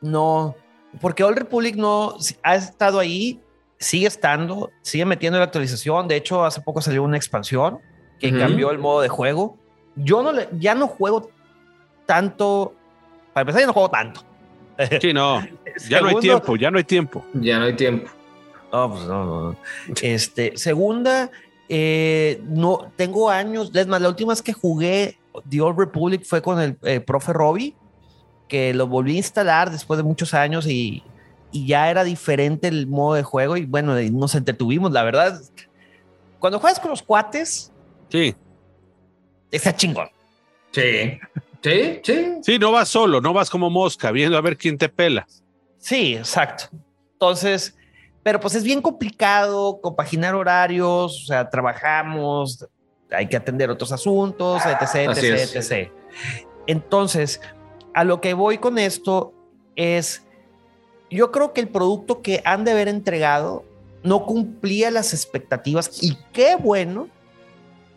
No, porque Old Republic no ha estado ahí, sigue estando, sigue metiendo la actualización. De hecho, hace poco salió una expansión que cambió el modo de juego. Yo no le, ya no juego tanto. Para empezar, ya no juego tanto. (laughs) Sí, no. Ya no hay tiempo, ya no hay tiempo. Ya no hay tiempo. No, pues no, no. Este, segunda, eh, no, tengo años, es más, la última vez que jugué The Old Republic fue con el eh, profe Robbie, que lo volví a instalar después de muchos años y, y, ya era diferente el modo de juego y bueno, nos entretuvimos, la verdad. Cuando juegas con los cuates, sí. Está chingón. Sí. Sí, sí. Sí, no vas solo, no vas como mosca viendo a ver quién te pela. Sí, exacto. Entonces, pero pues es bien complicado compaginar horarios, o sea, trabajamos, hay que atender otros asuntos, etc, etc, etc. Entonces, a lo que voy con esto es, yo creo que el producto que han de haber entregado no cumplía las expectativas y qué bueno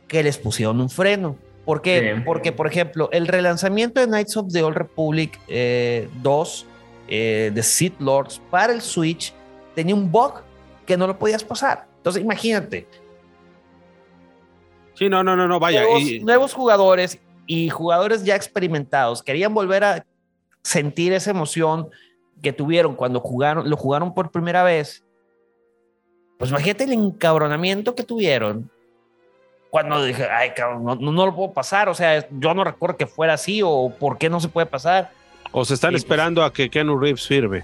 que les pusieron un freno ¿Por qué? Porque, por ejemplo, el relanzamiento de Knights of the Old Republic 2 eh, eh, de Sith Lords para el Switch tenía un bug que no lo podías pasar. Entonces, imagínate. Sí, no, no, no, no, vaya. Nuevos, jugadores y jugadores ya experimentados querían volver a sentir esa emoción que tuvieron cuando jugaron, lo jugaron por primera vez. Pues imagínate el encabronamiento que tuvieron cuando dije, ay, cabrón, no, no, lo puedo pasar, o sea, yo no recuerdo que fuera así o por qué no se puede pasar. O se están Sí, pues- esperando a que Keanu Reeves firme.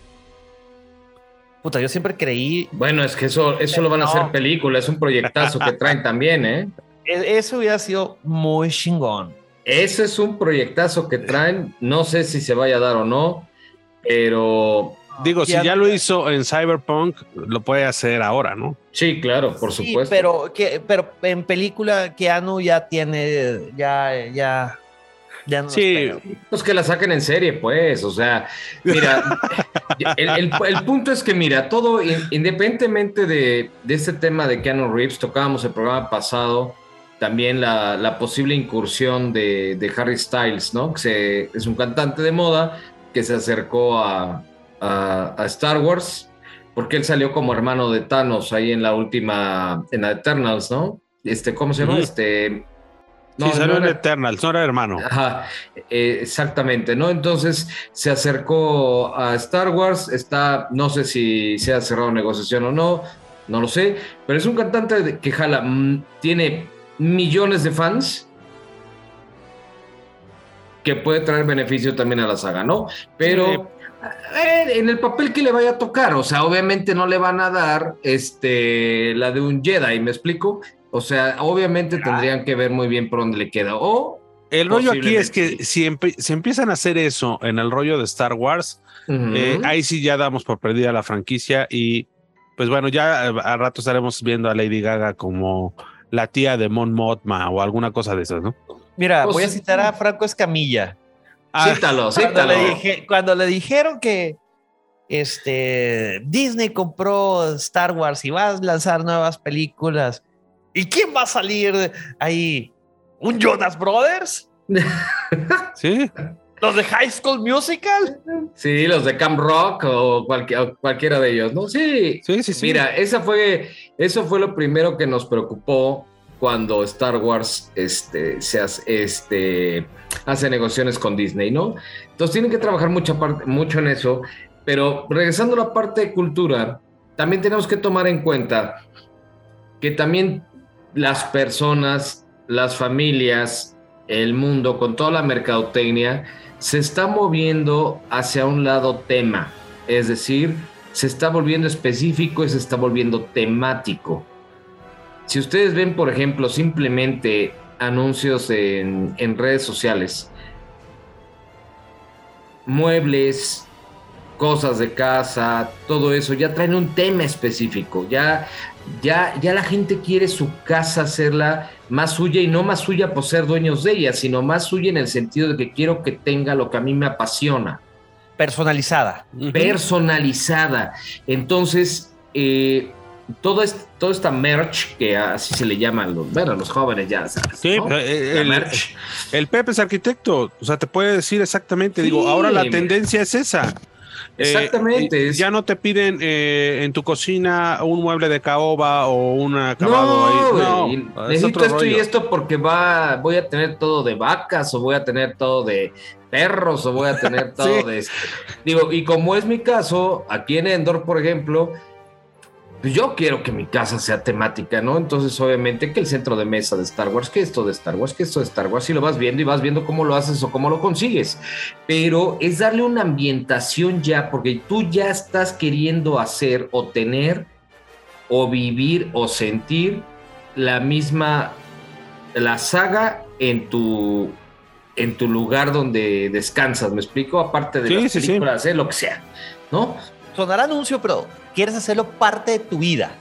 Puta, yo siempre creí, Bueno, es que eso, eso lo van a hacer película, es un proyectazo que traen (laughs) también, ¿eh? e- eso hubiera sido muy chingón. Ese es un proyectazo que traen, no sé si se vaya a dar o no, pero Digo, si Keanu- ya lo hizo en Cyberpunk, lo puede hacer ahora, ¿no? sí, claro, por Sí, supuesto. pero, que, pero en película Keanu ya tiene, ya, ya, ya no Sí. Pues que la saquen en serie, pues, o sea, mira, (laughs) el, el- el punto es que, mira, todo, in- independientemente de, de este tema de Keanu Reeves, tocábamos el programa pasado, también la, la posible incursión de, de Harry Styles, ¿no? Que se- es un cantante de moda que se acercó a, a- a Star Wars, porque él salió como hermano de Thanos ahí en la última, en la Eternals, ¿no? Este, ¿cómo se llama? Ujú. Sí, salió no en era- Eternals, no era hermano. Ajá, eh, exactamente, ¿no? Entonces se acercó a Star Wars, está, no sé si se ha cerrado negociación o no, no lo sé, pero es un cantante que jala, mm, tiene millones de fans que puede traer beneficio también a la saga, ¿no? Pero eh, en el papel que le vaya a tocar, o sea, obviamente no le van a dar este, la de un Jedi, ¿me explico? O sea, obviamente tendrían que ver muy bien por dónde le queda. O El rollo aquí es que si, empe- si empiezan a hacer eso en el rollo de Star Wars, eh, ahí sí ya damos por perdida la franquicia y pues bueno, ya eh, a rato estaremos viendo a Lady Gaga como la tía de Mon Mothma o alguna cosa de esas, ¿no? Mira, Pues voy a citar a Franco Escamilla. Ah, Cítalo, Cuando cítalo. le, dije- cuando le dijeron que este, Disney compró Star Wars y va a lanzar nuevas películas, ¿y quién va a salir ahí? ¿Un Jonas Brothers? (laughs) sí, ¿Los de High School Musical? Sí, los de Camp Rock o, cualquier- o cualquiera de ellos, ¿no? Sí. sí, sí, sí. Mira, esa fue, eso fue lo primero que nos preocupó cuando Star Wars este, se hace, este, hace negociaciones con Disney, ¿no? Entonces tienen que trabajar mucha parte, mucho en eso, pero regresando a la parte de cultura, también tenemos que tomar en cuenta que también las personas, las familias, el mundo, con toda la mercadotecnia, se está moviendo hacia un lado tema, es decir, se está volviendo específico y se está volviendo temático. Si ustedes ven, por ejemplo, simplemente anuncios en, en redes sociales, muebles, cosas de casa, todo eso, ya traen un tema específico, ya, ya, ya la gente quiere su casa hacerla más suya y no más suya por ser dueños de ella, sino más suya en el sentido de que quiero que tenga lo que a mí me apasiona Personalizada. Personalizada. Entonces, eh, toda, est- toda esta merch, que así se le llama a los, bueno, a los jóvenes ya sabes. Sí, ¿no? pero, eh, La el, merch. el Pepe es arquitecto, o sea, te puede decir exactamente, Sí, digo, ahora la tendencia es esa. Eh, Exactamente, eh, ya no te piden eh, en tu cocina un mueble de caoba o un acabado No, ahí. No, es necesito esto y esto porque va, voy a tener todo de vacas o voy a tener todo de perros o voy a tener (laughs) todo Sí. de. Digo, y como es mi caso, aquí en Endor, por ejemplo, pues yo quiero que mi casa sea temática, ¿no? Entonces, obviamente, que el centro de mesa de Star Wars, que esto de Star Wars, que esto de Star Wars, y lo vas viendo y vas viendo cómo lo haces o cómo lo consigues. Pero es darle una ambientación ya, porque tú ya estás queriendo hacer o tener o vivir o sentir la misma, la saga en tu, en tu lugar donde descansas, ¿me explico? Aparte de Sí, las sí, sí. películas, eh, lo que sea, ¿no? Sonará anuncio, pero quieres hacerlo parte de tu vida.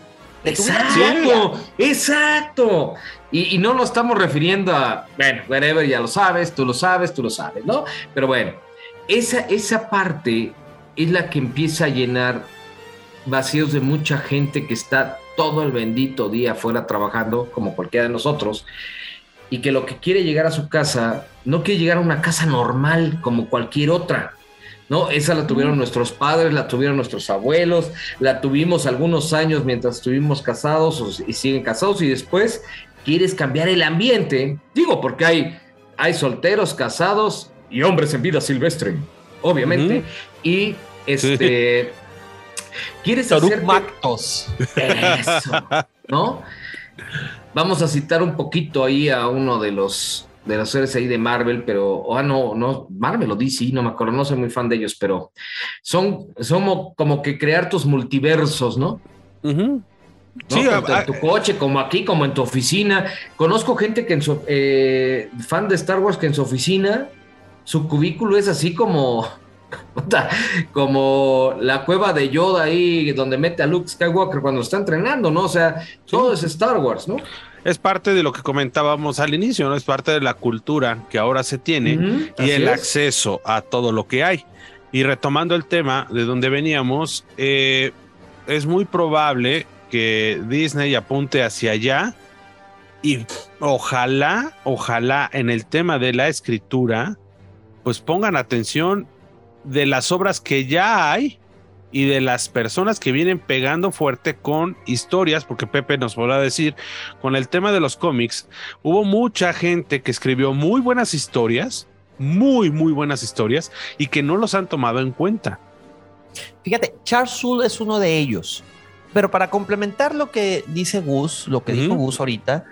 De tu vida Exacto, exacto. Y, y no nos estamos refiriendo a, bueno, whatever, ya lo sabes, tú lo sabes, tú lo sabes, ¿no? Pero bueno, esa, esa parte es la que empieza a llenar vacíos de mucha gente que está todo el bendito día afuera trabajando, como cualquiera de nosotros, y que lo que quiere llegar a su casa, no quiere llegar a una casa normal como cualquier otra. ¿No? Esa la tuvieron nuestros padres, la tuvieron nuestros abuelos, la tuvimos algunos años mientras estuvimos casados o- y siguen casados y después quieres cambiar el ambiente. Digo, porque hay, hay solteros, casados y hombres en vida silvestre, obviamente. Y este... Quieres hacerte- Mactos. eso, ¿no? vamos a citar un poquito ahí a uno de los de las series ahí de Marvel, pero, ah, no, no, Marvel o DC, no me acuerdo, no soy muy fan de ellos, pero son, son como que crear tus multiversos, ¿no? Sí, Tanto en tu coche, como aquí, como en tu oficina. Conozco gente que en su eh, fan de Star Wars que en su oficina su cubículo es así como (laughs) como la cueva de Yoda ahí donde mete a Luke Skywalker cuando está entrenando, ¿no? O sea, todo es Star Wars, ¿no? Es parte de lo que comentábamos al inicio, ¿no? Es parte de la cultura que ahora se tiene y el acceso a todo lo que hay. Y retomando el tema de donde veníamos, eh, es muy probable que Disney apunte hacia allá y ojalá, ojalá en el tema de la escritura, pues pongan atención de las obras que ya hay y de las personas que vienen pegando fuerte con historias, porque Pepe nos podrá decir, con el tema de los cómics, hubo mucha gente que escribió muy buenas historias, muy, muy buenas historias, y que no los han tomado en cuenta. Fíjate, Charles Soule es uno de ellos. Pero para complementar lo que dice Gus, lo que dijo Gus ahorita,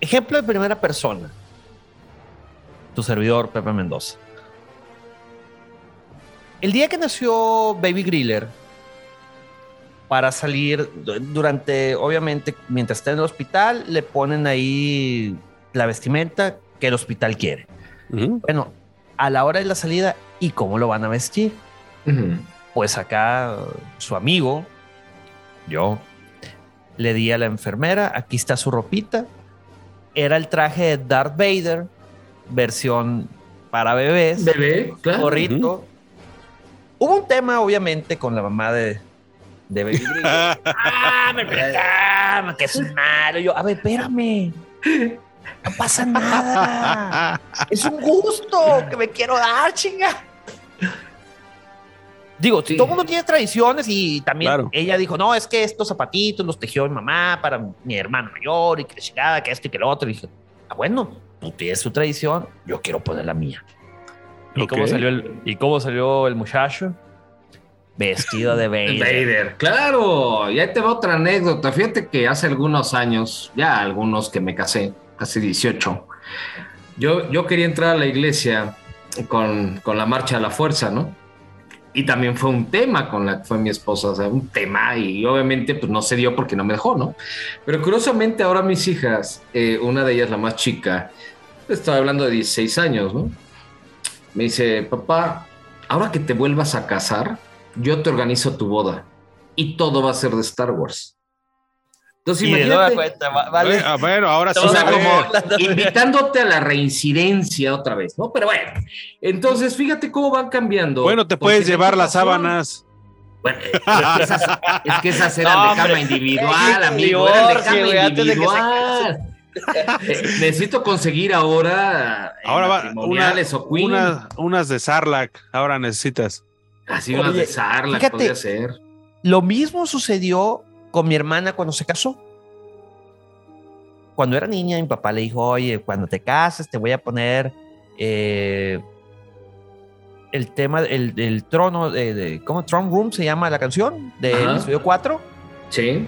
ejemplo de primera persona, tu servidor Pepe Mendoza. El día que nació Baby Griller, para salir durante, obviamente, mientras está en el hospital, le ponen ahí la vestimenta que el hospital quiere. Bueno, a la hora de la salida, ¿y cómo lo van a vestir? Pues acá su amigo, yo le di a la enfermera, aquí está su ropita. Era el traje de Darth Vader, versión para bebés. Bebé, claro. Gorrito. Hubo un tema, obviamente, con la mamá de, de Baby (laughs) ¡Ah, me reclama, que es malo! Yo, a ver, espérame. No pasa nada. Es un gusto que me quiero dar, chinga. Digo, todo el mundo tiene tradiciones y también ella dijo, no, es que estos zapatitos los tejió mi mamá para mi hermano mayor y que llegaba, que esto y que lo otro. Y dije, ah, bueno, tú tienes tu tradición, yo quiero poner la mía. ¿Y, cómo, salió el, ¿Y cómo salió el muchacho? Vestido de (laughs) Vader. Vader, claro. Y ahí te va otra anécdota. Fíjate que hace algunos años, ya algunos que me casé, casi 18, yo, yo quería entrar a la iglesia con, con la marcha de la fuerza, ¿no? y también fue un tema con la que fue mi esposa, o sea, un tema y obviamente pues no se dio porque no me dejó, ¿no? Pero curiosamente ahora mis hijas, eh, una de ellas la más chica, estaba hablando de 16 años, ¿no? Me dice, papá, ahora que te vuelvas a casar, yo te organizo tu boda y todo va a ser de Star Wars. Entonces, imagínate. vale. Bueno, ahora sí. como invitándote a la reincidencia otra vez, ¿no? Pero bueno, entonces fíjate cómo van cambiando. Bueno, te puedes llevar las sábanas. Bueno, es que esas, eran de cama individual, amigo. Eran de cama individual. Eh, necesito conseguir ahora. Ahora va. o unas de Sarlac, ahora necesitas. Así unas de Sarlac podría ser. Lo mismo sucedió con mi hermana cuando se casó. Cuando era niña, mi papá le dijo, oye, cuando te cases te voy a poner eh, el tema, el, trono, de, ¿cómo? Throne Room se llama la canción del episodio 4. Sí.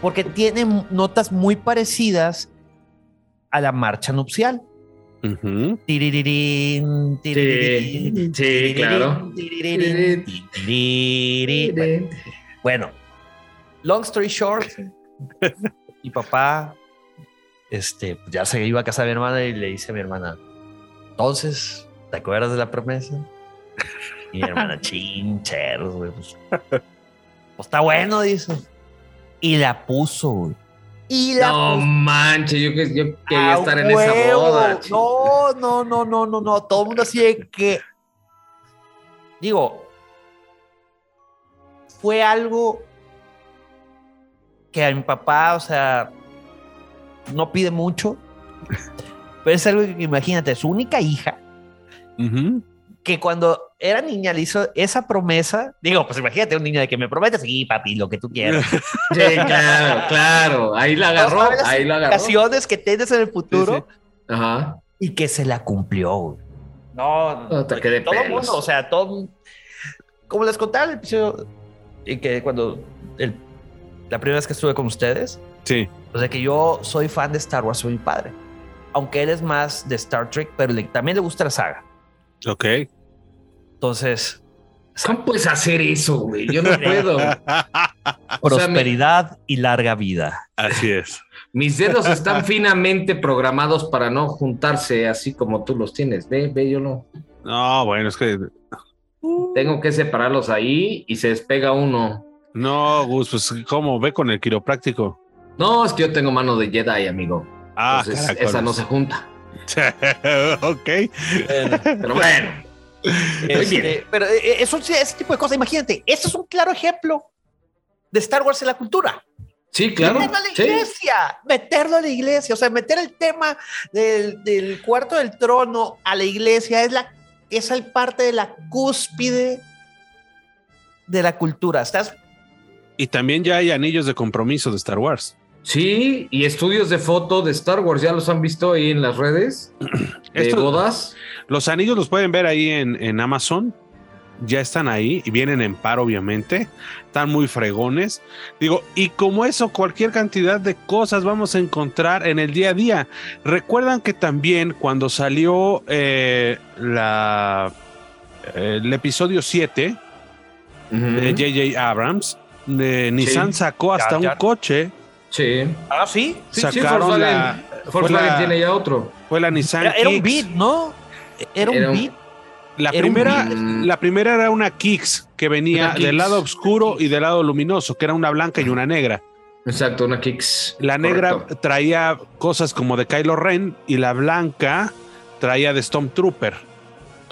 Porque tiene notas muy parecidas a la marcha nupcial. sí, claro. Bueno, long story short, mi papá este, ya se iba a casar a mi hermana y le dice a mi hermana, entonces, ¿te acuerdas de la promesa? Y mi hermana, (laughs) chincheros, güey. Pues, pues, está bueno, dice. Y la puso, güey. Y la no manches, yo, yo quería estar en esa boda. No, no, no, no, no, no. Todo el mundo así de que. Digo, fue algo que a mi papá, o sea, no pide mucho, pero es algo que imagínate, su única hija, que cuando era niña le hizo esa promesa, digo, pues imagínate un niño de que me promete, sí, papi, lo que tú quieras. (laughs) sí, claro, claro, ahí la agarró, ahí la agarró. Ocasiones que tienes en el futuro Ajá. y que se la cumplió. No, no, todo el mundo, o sea, todo, como les contaba el episodio, y que cuando el la primera vez que estuve con ustedes. Sí. O sea que yo soy fan de Star Wars, soy mi padre. Aunque él es más de Star Trek, pero le- también le gusta la saga. Ok. Entonces, ¿Cómo puedes hacer eso, güey? Yo no (laughs) puedo. O sea, me- prosperidad y larga vida. Así es. mis dedos están (laughs) finamente programados para no juntarse así como tú los tienes. Ve, ve, yo no. No, bueno, es que Tengo que separarlos ahí y se despega uno. no, Gus, pues ¿cómo ve con el quiropráctico? No, es que yo tengo mano de Jedi, amigo. Ah, Entonces, esa no se junta. (laughs) ok. Pero bueno. Este, pero eh, eso, sí, ese tipo de cosas, imagínate, este es un claro ejemplo de Star Wars en la cultura. Sí, claro. Meterlo a la Sí. iglesia, meterlo a la iglesia, o sea, meter el tema del, del cuarto del trono a la iglesia es la es el parte de la cúspide de la cultura. Estás Y también ya hay anillos de compromiso de Star Wars. Sí, y estudios de foto de Star Wars, ¿ya los han visto ahí en las redes? (clears throat) De Esto- bodas. Los anillos los pueden ver ahí en, en Amazon. Ya están ahí y vienen en par, obviamente. Están muy fregones. Digo, y como eso, cualquier cantidad de cosas vamos a encontrar en el día a día. Recuerdan que también cuando salió eh, la, el episodio 7 de J.J. Abrams, eh, Nissan sacó hasta Ya, un coche. Sí. Ah, sí. Sí, Sacaron la- Volkswagen la- tiene ya otro. Fue la Nissan Era, era un beat, ¿no? Era un Era un- beat. La Era primera, la primera era una Kicks que venía Una Kicks. del lado oscuro y del lado luminoso, que era una blanca y una negra. Exacto, una Kicks. La negra Correcto. traía cosas como de Kylo Ren y la blanca traía de Stormtrooper.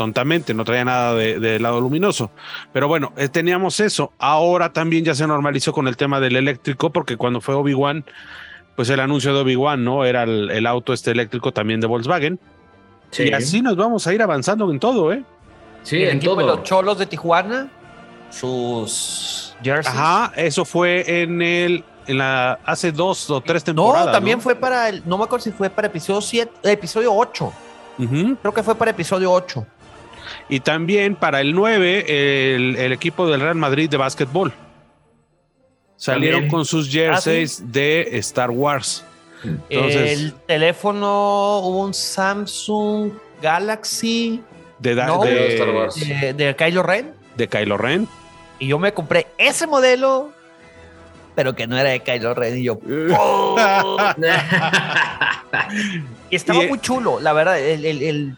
Tontamente, no traía nada de- del lado luminoso. Pero bueno, eh, teníamos eso. Ahora también ya se normalizó con el tema del eléctrico, porque cuando fue Obi-Wan, pues el anuncio de Obi-Wan, ¿no? Era el, el auto este eléctrico también de Volkswagen. Sí, Y así nos vamos a ir avanzando en todo, ¿eh? sí el en todo. los cholos de Tijuana, sus jerseys. Ajá, eso fue en el en la hace dos o tres No, temporadas. también fue para el, no me acuerdo si fue para episodio 7, episodio 8. Ujú. Creo que fue para episodio 8. Y también para el 9, el, el equipo del Real Madrid de básquetbol. Salieron También. con sus jerseys de Star Wars. Entonces, el teléfono hubo un Samsung Galaxy de, da- no, de, Star Wars. de, de Kylo Ren de Kylo Ren. y yo me compré ese modelo, pero que no era de Kylo Ren y yo (laughs) ¡oh! (laughs) y estaba Y- muy chulo, la verdad, el, el- el-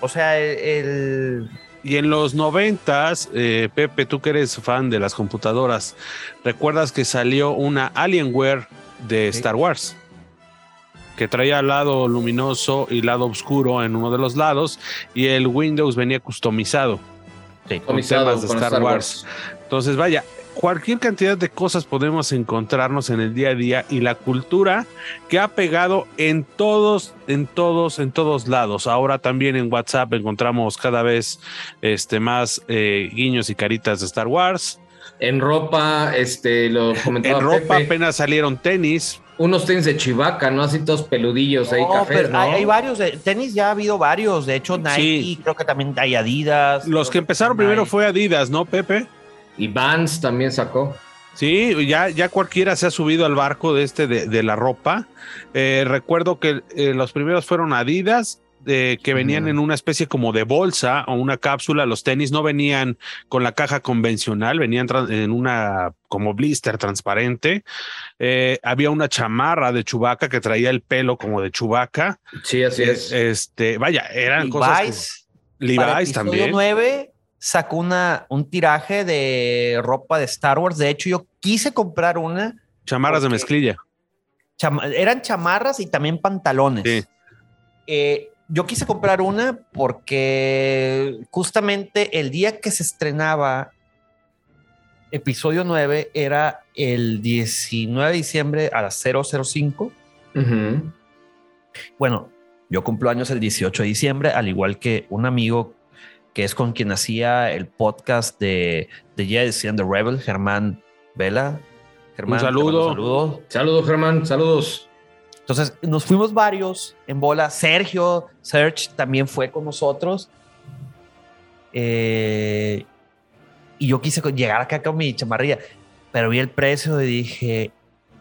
o sea, el, el- Y en los noventas, eh, Pepe, tú que eres fan de las computadoras, ¿recuerdas que salió una Alienware de Sí. Star Wars? Que traía lado luminoso y lado oscuro en uno de los lados, y el Windows venía customizado. con Customizado temas de con Star, Star Wars. Entonces, vaya, cualquier cantidad de cosas podemos encontrarnos en el día a día y la cultura que ha pegado en todos, en todos, en todos lados. Ahora también en WhatsApp encontramos cada vez este, más eh, guiños y caritas de Star Wars. En ropa, este, lo (laughs) comentaba En ropa Pepe, apenas salieron tenis. unos tenis de chivaca, ¿no? Así todos peludillos ahí, No, cafés, pero ¿no? hay, hay varios de tenis, ya ha habido varios. De hecho, Nike, Sí. creo que también hay Adidas. Los que empezaron Nike. primero fue Adidas, ¿no, Pepe? Y Vans también sacó. Sí, ya, ya cualquiera se ha subido al barco de este de, de la ropa. Eh, recuerdo que eh, los primeros fueron Adidas, eh, que venían en una especie como de bolsa o una cápsula. Los tenis no venían con la caja convencional, venían en una como blister transparente. Eh, había una chamarra de Chubaca que traía el pelo como de Chubaca. Sí, así es. Este, vaya, eran cosas. Levi's, como- para Levi's también. 9 sacó una, un tiraje de ropa de Star Wars. De hecho, yo quise comprar una. Chamarras de mezclilla. chama- eran chamarras y también pantalones. Sí. Eh, yo quise comprar una porque justamente el día que se estrenaba episodio 9 era el 19 de diciembre a las 005. Ujú. Bueno, yo cumplo años el 18 de diciembre, al igual que un amigo que es con quien hacía el podcast de, de Jedi and the Rebel, Germán Vela. Germán, te mando saludo. saludos. Saludos, Germán, saludos. Entonces nos fuimos varios en bola. Sergio, Serge también fue con nosotros. Eh, y yo quise llegar acá con mi chamarrilla. pero vi el precio y dije,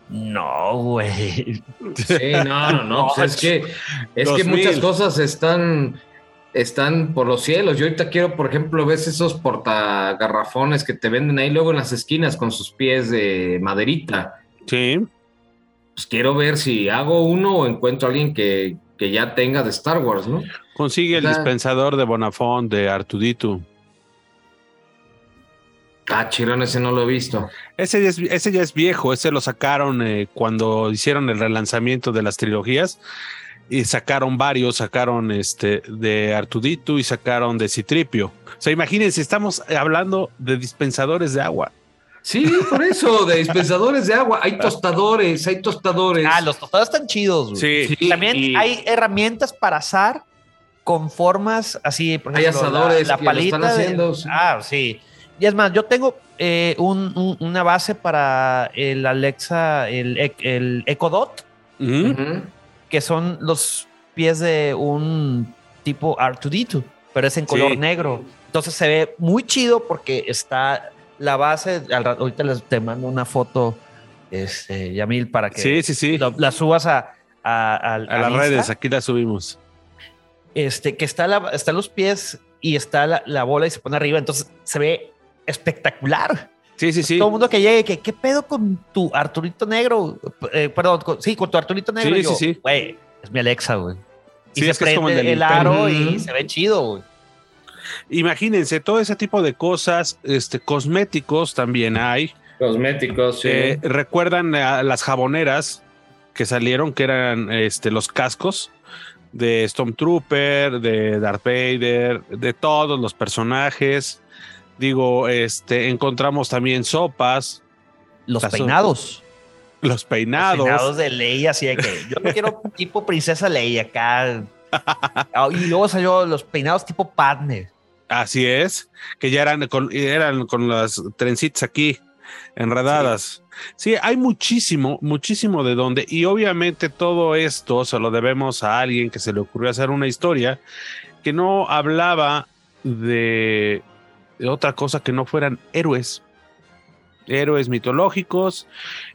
no, güey. Sí, no, no, no. (laughs) pues es que, es que muchas cosas están, están por los cielos. Yo ahorita quiero, por ejemplo, ves esos portagarrafones que te venden ahí luego en las esquinas con sus pies de maderita. Sí. Pues quiero ver si hago uno o encuentro a alguien que, que ya tenga de Star Wars, ¿no? Consigue el dispensador de Bonafont de Artudito. Ah, Chirón, ese no lo he visto. Ese ya es, ese ya es viejo, ese lo sacaron eh, cuando hicieron el relanzamiento de las trilogías y sacaron varios, sacaron este de Artudito y sacaron de Citripio. O sea, imagínense, estamos hablando de dispensadores de agua. Sí, por eso, de dispensadores de agua. Hay tostadores, hay tostadores. Ah, los tostadores están chidos. Sí. También hay herramientas para asar con formas así, por ejemplo, hay asadores la, palita. Están haciendo, Ah, sí. Y es más, yo tengo eh, una base para el Alexa, el, el Echo Dot, que son los pies de un tipo R2D2, pero es en color negro. Entonces se ve muy chido porque está la base. ahorita les te mando una foto, este, Yamil, para que sí, sí, sí. la subas a, a, las redes. Aquí la subimos. Este, que está, la, está los pies y está la, la bola y se pone arriba. Entonces se ve espectacular. Sí, sí, sí. Todo el mundo que llegue, que qué pedo con tu Arturito negro, eh, perdón, sí, con tu Arturito negro. Sí, sí, sí. Güey, es mi Alexa, güey. Y se prende como el, aro y se ve chido, güey. Imagínense, todo ese tipo de cosas, este, cosméticos también hay. Cosméticos, sí. Eh, Recuerdan a las jaboneras que salieron, que eran este, los cascos de Stormtrooper, de Darth Vader, de todos los personajes. Digo, este, encontramos también sopas. Los peinados. Los peinados. Los peinados de ley, así de que yo no quiero (laughs) tipo princesa ley acá. y luego salió los peinados tipo Padme. Así es, que ya eran con, eran con las trencitas aquí enredadas. Sí. sí, hay muchísimo, muchísimo de dónde. Y obviamente todo esto se lo debemos a alguien que se le ocurrió hacer una historia que no hablaba de otra cosa que no fueran héroes. Héroes mitológicos,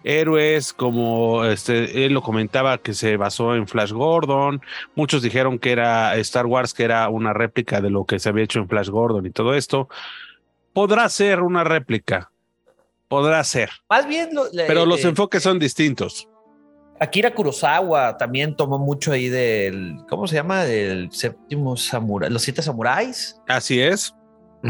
héroes como este, él lo comentaba que se basó en Flash Gordon. Muchos dijeron que era Star Wars, que era una réplica de lo que se había hecho en Flash Gordon y todo esto. Podrá ser una réplica, podrá ser. Más bien, pero los enfoques son distintos. Akira Kurosawa también tomó mucho ahí del, ¿cómo se llama? Del séptimo samurái, los siete samuráis. Así es.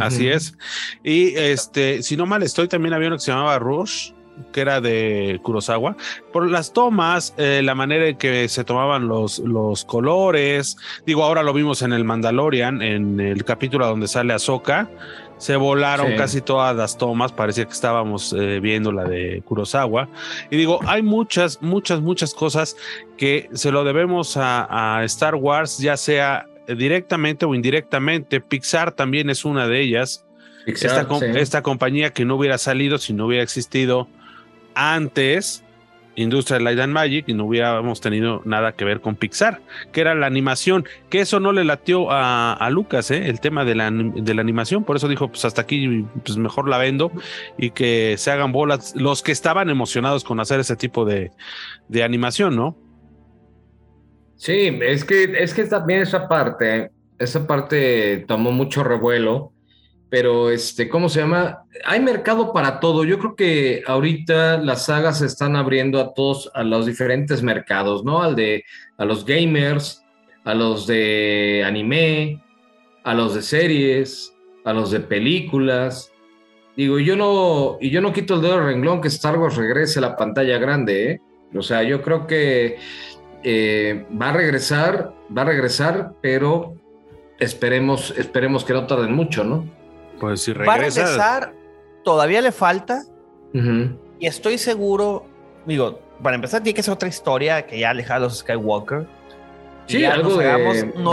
Así es. Y este, si no mal estoy, también había uno que se llamaba Rush, que era de Kurosawa, por las tomas, eh, la manera en que se tomaban los, los colores. Digo, ahora lo vimos en el Mandalorian, en el capítulo donde sale Ahsoka. Se volaron casi todas las tomas, parecía que estábamos eh, viendo la de Kurosawa. Y digo, hay muchas, muchas, muchas cosas que se lo debemos a, a Star Wars, ya sea directamente o indirectamente. Pixar también es una de ellas. esta, compañía que no hubiera salido si no hubiera existido antes Industrial Light and Magic y no hubiéramos tenido nada que ver con Pixar, que era la animación, que eso no le latió a, Lucas, ¿eh? el tema de la, de la animación, por eso dijo, pues hasta aquí, pues mejor la vendo y que se hagan bolas los que estaban emocionados con hacer ese tipo de, de animación, ¿no? Sí, es que, es que también esa parte, esa parte tomó mucho revuelo, pero este, ¿cómo se llama? Hay mercado para todo. Yo creo que ahorita las sagas se están abriendo a todos, a los diferentes mercados, ¿no? Al de, a los gamers, a los de anime, a los de series, a los de películas. Digo, yo no, y yo no quito el dedo del renglón que Star Wars regrese a la pantalla grande, ¿eh? O sea, yo creo que eh, va a regresar, va a regresar, pero esperemos, esperemos que no tarden mucho, ¿no? Pues si regresa. Va a regresar, todavía le falta. Y estoy seguro, digo, para empezar, tiene que ser otra historia que ya aleja a los Skywalker. Sí, algo de,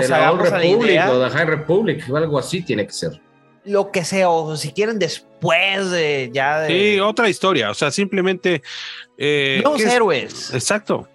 la Republic o de High Republic, algo así tiene que ser. Lo que sea, o si quieren después de ya de... Sí, otra historia, o sea, simplemente... Eh, Los héroes. Exacto.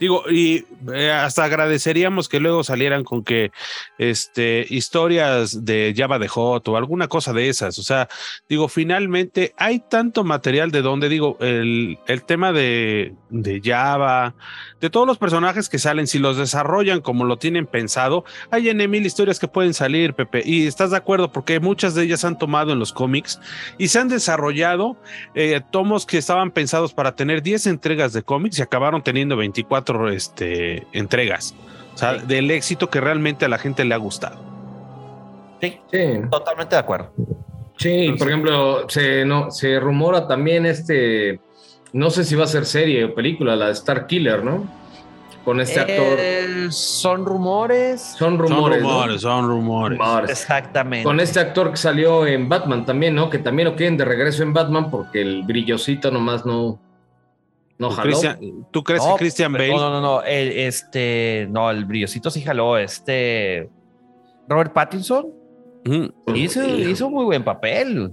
Digo, y eh, hasta agradeceríamos que luego salieran con que este historias de Java de Hot o alguna cosa de esas. O sea, digo, finalmente hay tanto material de donde digo, el, el tema de, de Java, de todos los personajes que salen, si los desarrollan como lo tienen pensado, hay en mil historias que pueden salir, Pepe. Y estás de acuerdo, porque muchas de ellas han tomado en los cómics y se han desarrollado eh, tomos que estaban pensados para tener 10 entregas de cómics y acabaron teniendo 24 este, entregas. O sea, del éxito que realmente a la gente le ha gustado. Sí, totalmente de acuerdo. Sí, por ejemplo, se, no, se rumora también este, no sé si va a ser serie o película, la de Star Killer, ¿no? Con este actor. Eh, son rumores. Son rumores. Son rumores, son rumores. Exactamente. Con este actor que salió en Batman también, ¿no? Que también lo quieren de regreso en Batman porque el brillosito nomás no, no jaló. ¿Tú crees que Christian Bale? No, no, no, no. El, este, no, el brillosito sí jaló. Este. Robert Pattinson hizo, hizo muy buen papel.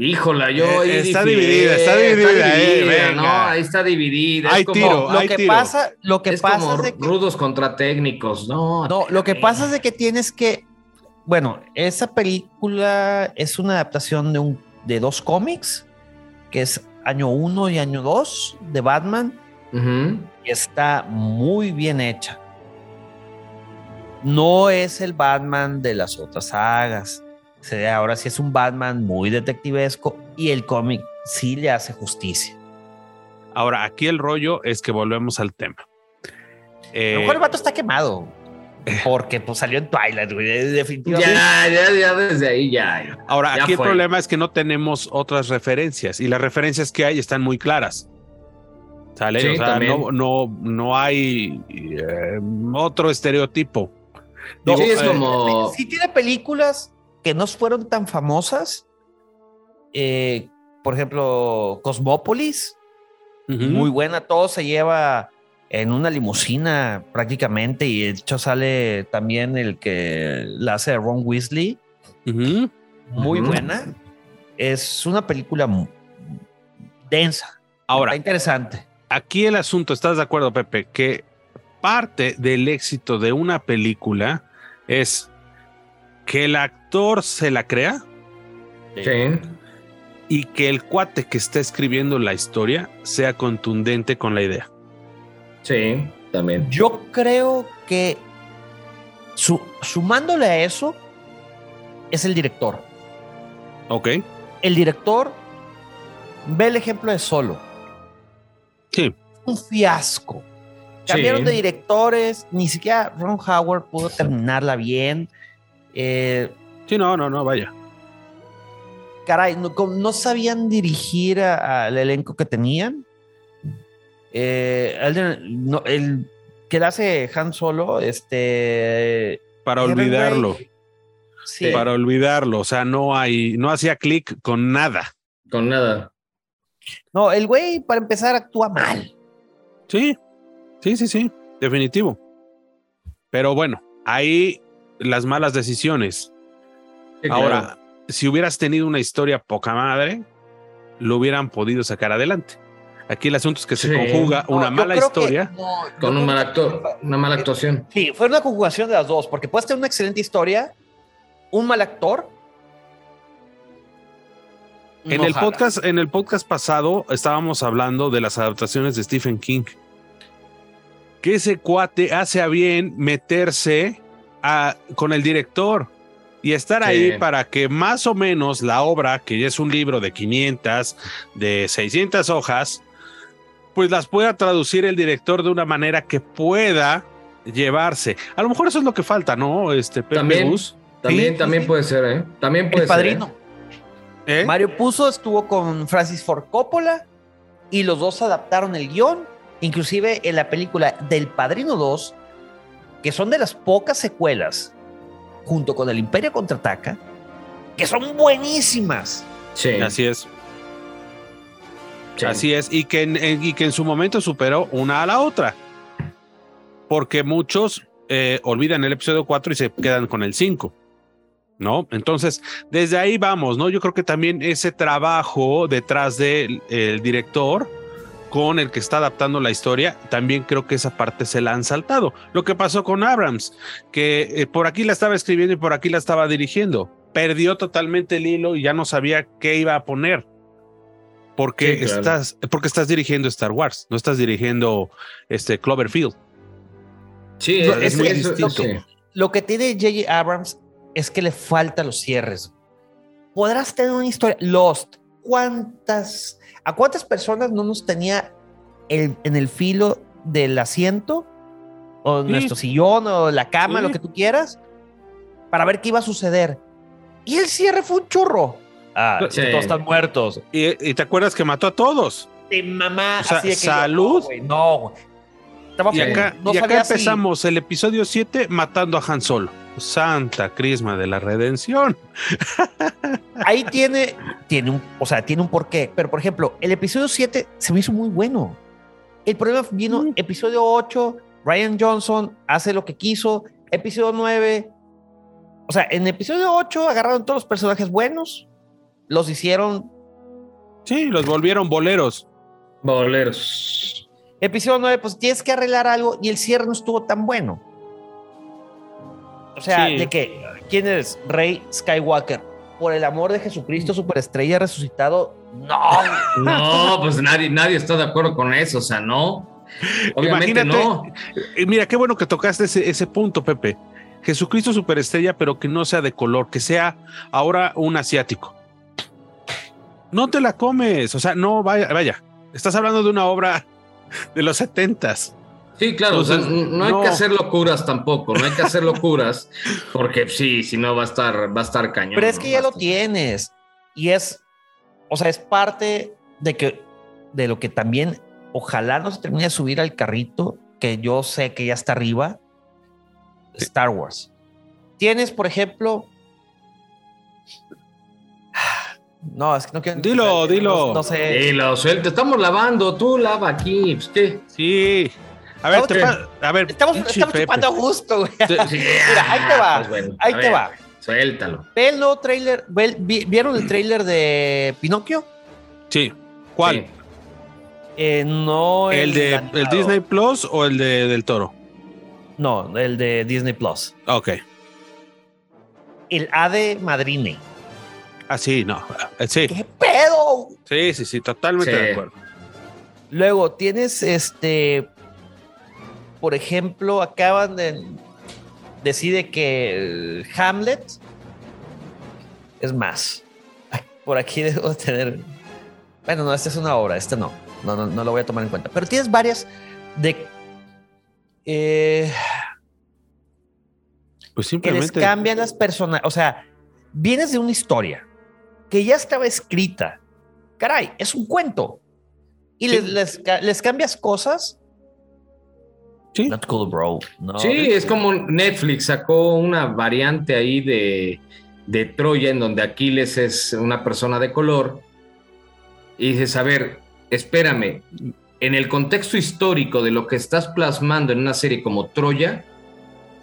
Híjola, yo. Eh, está, dividida, está dividida, eh, No, ahí está dividida. Hay tiro, lo que pasa, lo que es pasa como es de que, rudos contra técnicos, no. No, lo que pasa es de que tienes que. Bueno, esa película es una adaptación de, un, de dos cómics, que es año 1 y año 2 de Batman. Y está muy bien hecha. No es el Batman de las otras sagas ahora sí es un Batman muy detectivesco y el cómic sí le hace justicia. Ahora, aquí el rollo es que volvemos al tema. Eh, a lo mejor el vato está quemado. Porque pues salió en Twilight, güey. Definitivamente. Ya, ya, ya, desde ahí ya. Ahora, aquí el problema es que no tenemos otras referencias y las referencias que hay están muy claras. ¿Sale? o sea, no, no, no hay eh, otro estereotipo. sí, es como. Sí, tiene películas que no fueron tan famosas. Eh, por ejemplo, Cosmópolis, muy buena, todo se lleva en una limusina prácticamente y de hecho sale también el que la hace Ron Weasley. Muy buena. Es una película densa. Ahora, interesante. Aquí el asunto, ¿estás de acuerdo, Pepe? Que parte del éxito de una película es que el actor se la crea. Sí. Y que el cuate que está escribiendo la historia sea contundente con la idea. Sí, también. Yo creo que sumándole a eso es el director. Ok. El director ve el ejemplo de Solo. Sí. Un fiasco. Cambiaron de directores, ni siquiera Ron Howard pudo terminarla bien. Eh, sí, no, no, no, vaya. Caray, no, sabían dirigir al elenco que tenían. Eh, el, que hace Han Solo, este. Para olvidarlo. Sí. Para olvidarlo. O sea, no hay, no hacía clic con nada. Con nada. No, el güey, para empezar, actúa mal. Sí, sí, sí, sí, definitivo. Pero bueno, ahí las malas decisiones. Ahora, si hubieras tenido una historia poca madre, lo hubieran podido sacar adelante. Aquí el asunto es que se conjuga una mala historia con un mal actor, una mala actuación. Sí, fue una conjugación de las dos, porque puedes tener una excelente historia, un mal actor. En el, podcast, en el podcast pasado estábamos hablando de las adaptaciones de Stephen King. Que ese cuate hace a bien meterse con el director y estar ahí para que más o menos la obra, que ya es un libro de 500, de 600 hojas, pues las pueda traducir el director de una manera que pueda llevarse. A lo mejor eso es lo que falta, ¿no? Este también, también, también puede ser, ¿eh? También puede el padrino. ¿eh? Mario Puzo estuvo con Francis Ford Coppola y los dos adaptaron el guion. Inclusive en la película del Padrino 2 que son de las pocas secuelas, junto con el Imperio Contraataca, que son buenísimas. Sí. Así es. Así es, y que, en, y que en su momento superó una a la otra. Porque muchos eh, olvidan el episodio 4 y se quedan con el 5. ¿No? Entonces, desde ahí vamos, ¿no? Yo creo que también ese trabajo detrás del director con el que está adaptando la historia, también creo que esa parte se la han saltado. Lo que pasó con Abrams, que eh, por aquí la estaba escribiendo y por aquí la estaba dirigiendo. Perdió totalmente el hilo y ya no sabía qué iba a poner. Porque, estás, porque estás dirigiendo Star Wars, no estás dirigiendo este Cloverfield. Sí, es, muy distinto. Lo que tiene J.J. Abrams es que le falta los cierres. Podrás tener una historia. Lost. ¿Cuántas, a cuántas personas no nos tenía en el filo del asiento o nuestro sillón o la cama, lo que tú quieras, para ver qué iba a suceder? Y el cierre fue un churro. Ah, todos están muertos. Y, te acuerdas que mató a todos. De mamá. salud. no, y acá, y acá empezamos el episodio 7 matando a Han Solo. Santa Crisma de la Redención. (laughs) Ahí tiene, tiene un, o sea, tiene un porqué. Pero, por ejemplo, el episodio 7 se me hizo muy bueno. El problema vino, mm. episodio 8, Ryan Johnson hace lo que quiso. Episodio 9, o sea, en episodio 8 agarraron todos los personajes buenos, los hicieron. Sí, los volvieron boleros. Boleros. Episodio 9, pues tienes que arreglar algo y el cierre no estuvo tan bueno. O sea, de que, ¿quién es Rey Skywalker? Por el amor de Jesucristo, superestrella resucitado. No. No, pues nadie, nadie está de acuerdo con eso, o sea, no. Obviamente no. Eh, mira, qué bueno que tocaste ese, ese punto, Pepe. Jesucristo superestrella, pero que no sea de color, que sea ahora un asiático. No te la comes, o sea, no, vaya, vaya. Estás hablando de una obra de los setentas. Sí, claro, no hay que hacer locuras tampoco, no hay que hacer locuras, (laughs) porque sí, si no va a estar, va a estar cañón. Pero es que ya lo tienes, y es, o sea, es parte de que, de lo que también, ojalá no se termine de subir al carrito, que yo sé que ya está arriba, Star Wars. Tienes, por ejemplo, (sighs) no, es que no quiero. Dilo, dilo. No, sé. Dilo, suelta. Estamos lavando. Tú lava aquí. Pues, ¿Qué? Sí. A ver, te a ver. Estamos, estamos chupando gusto, güey. (laughs) Mira, ahí te va. Pues ahí te va. Suéltalo. Ve el nuevo trailer. ¿Vieron el trailer de Pinocchio? Sí. ¿Cuál? Eh, no. ¿El, de el Disney Plus o el de del Toro? No, el de Disney Plus. Ok. El Ade Madrine. Ah, sí, no. Eh, sí. ¿Qué pedo? Sí, sí, sí, totalmente de acuerdo. Luego tienes este. Por ejemplo, acaban de. Decide que Hamlet es más. Por aquí (laughs) debo tener. Bueno, no, esta es una obra, este no. No, no, no lo voy a tomar en cuenta. Pero tienes varias de. Eh, pues simplemente. Que les cambian las personas. O sea, vienes de una historia que ya estaba escrita. Caray, es un cuento. Y les, les, cambias cosas. Sí. Not cool, bro. Sí, es como Netflix sacó una variante ahí de, de Troya en donde Aquiles es una persona de color. Y dices, a ver, espérame, en el contexto histórico de lo que estás plasmando en una serie como Troya,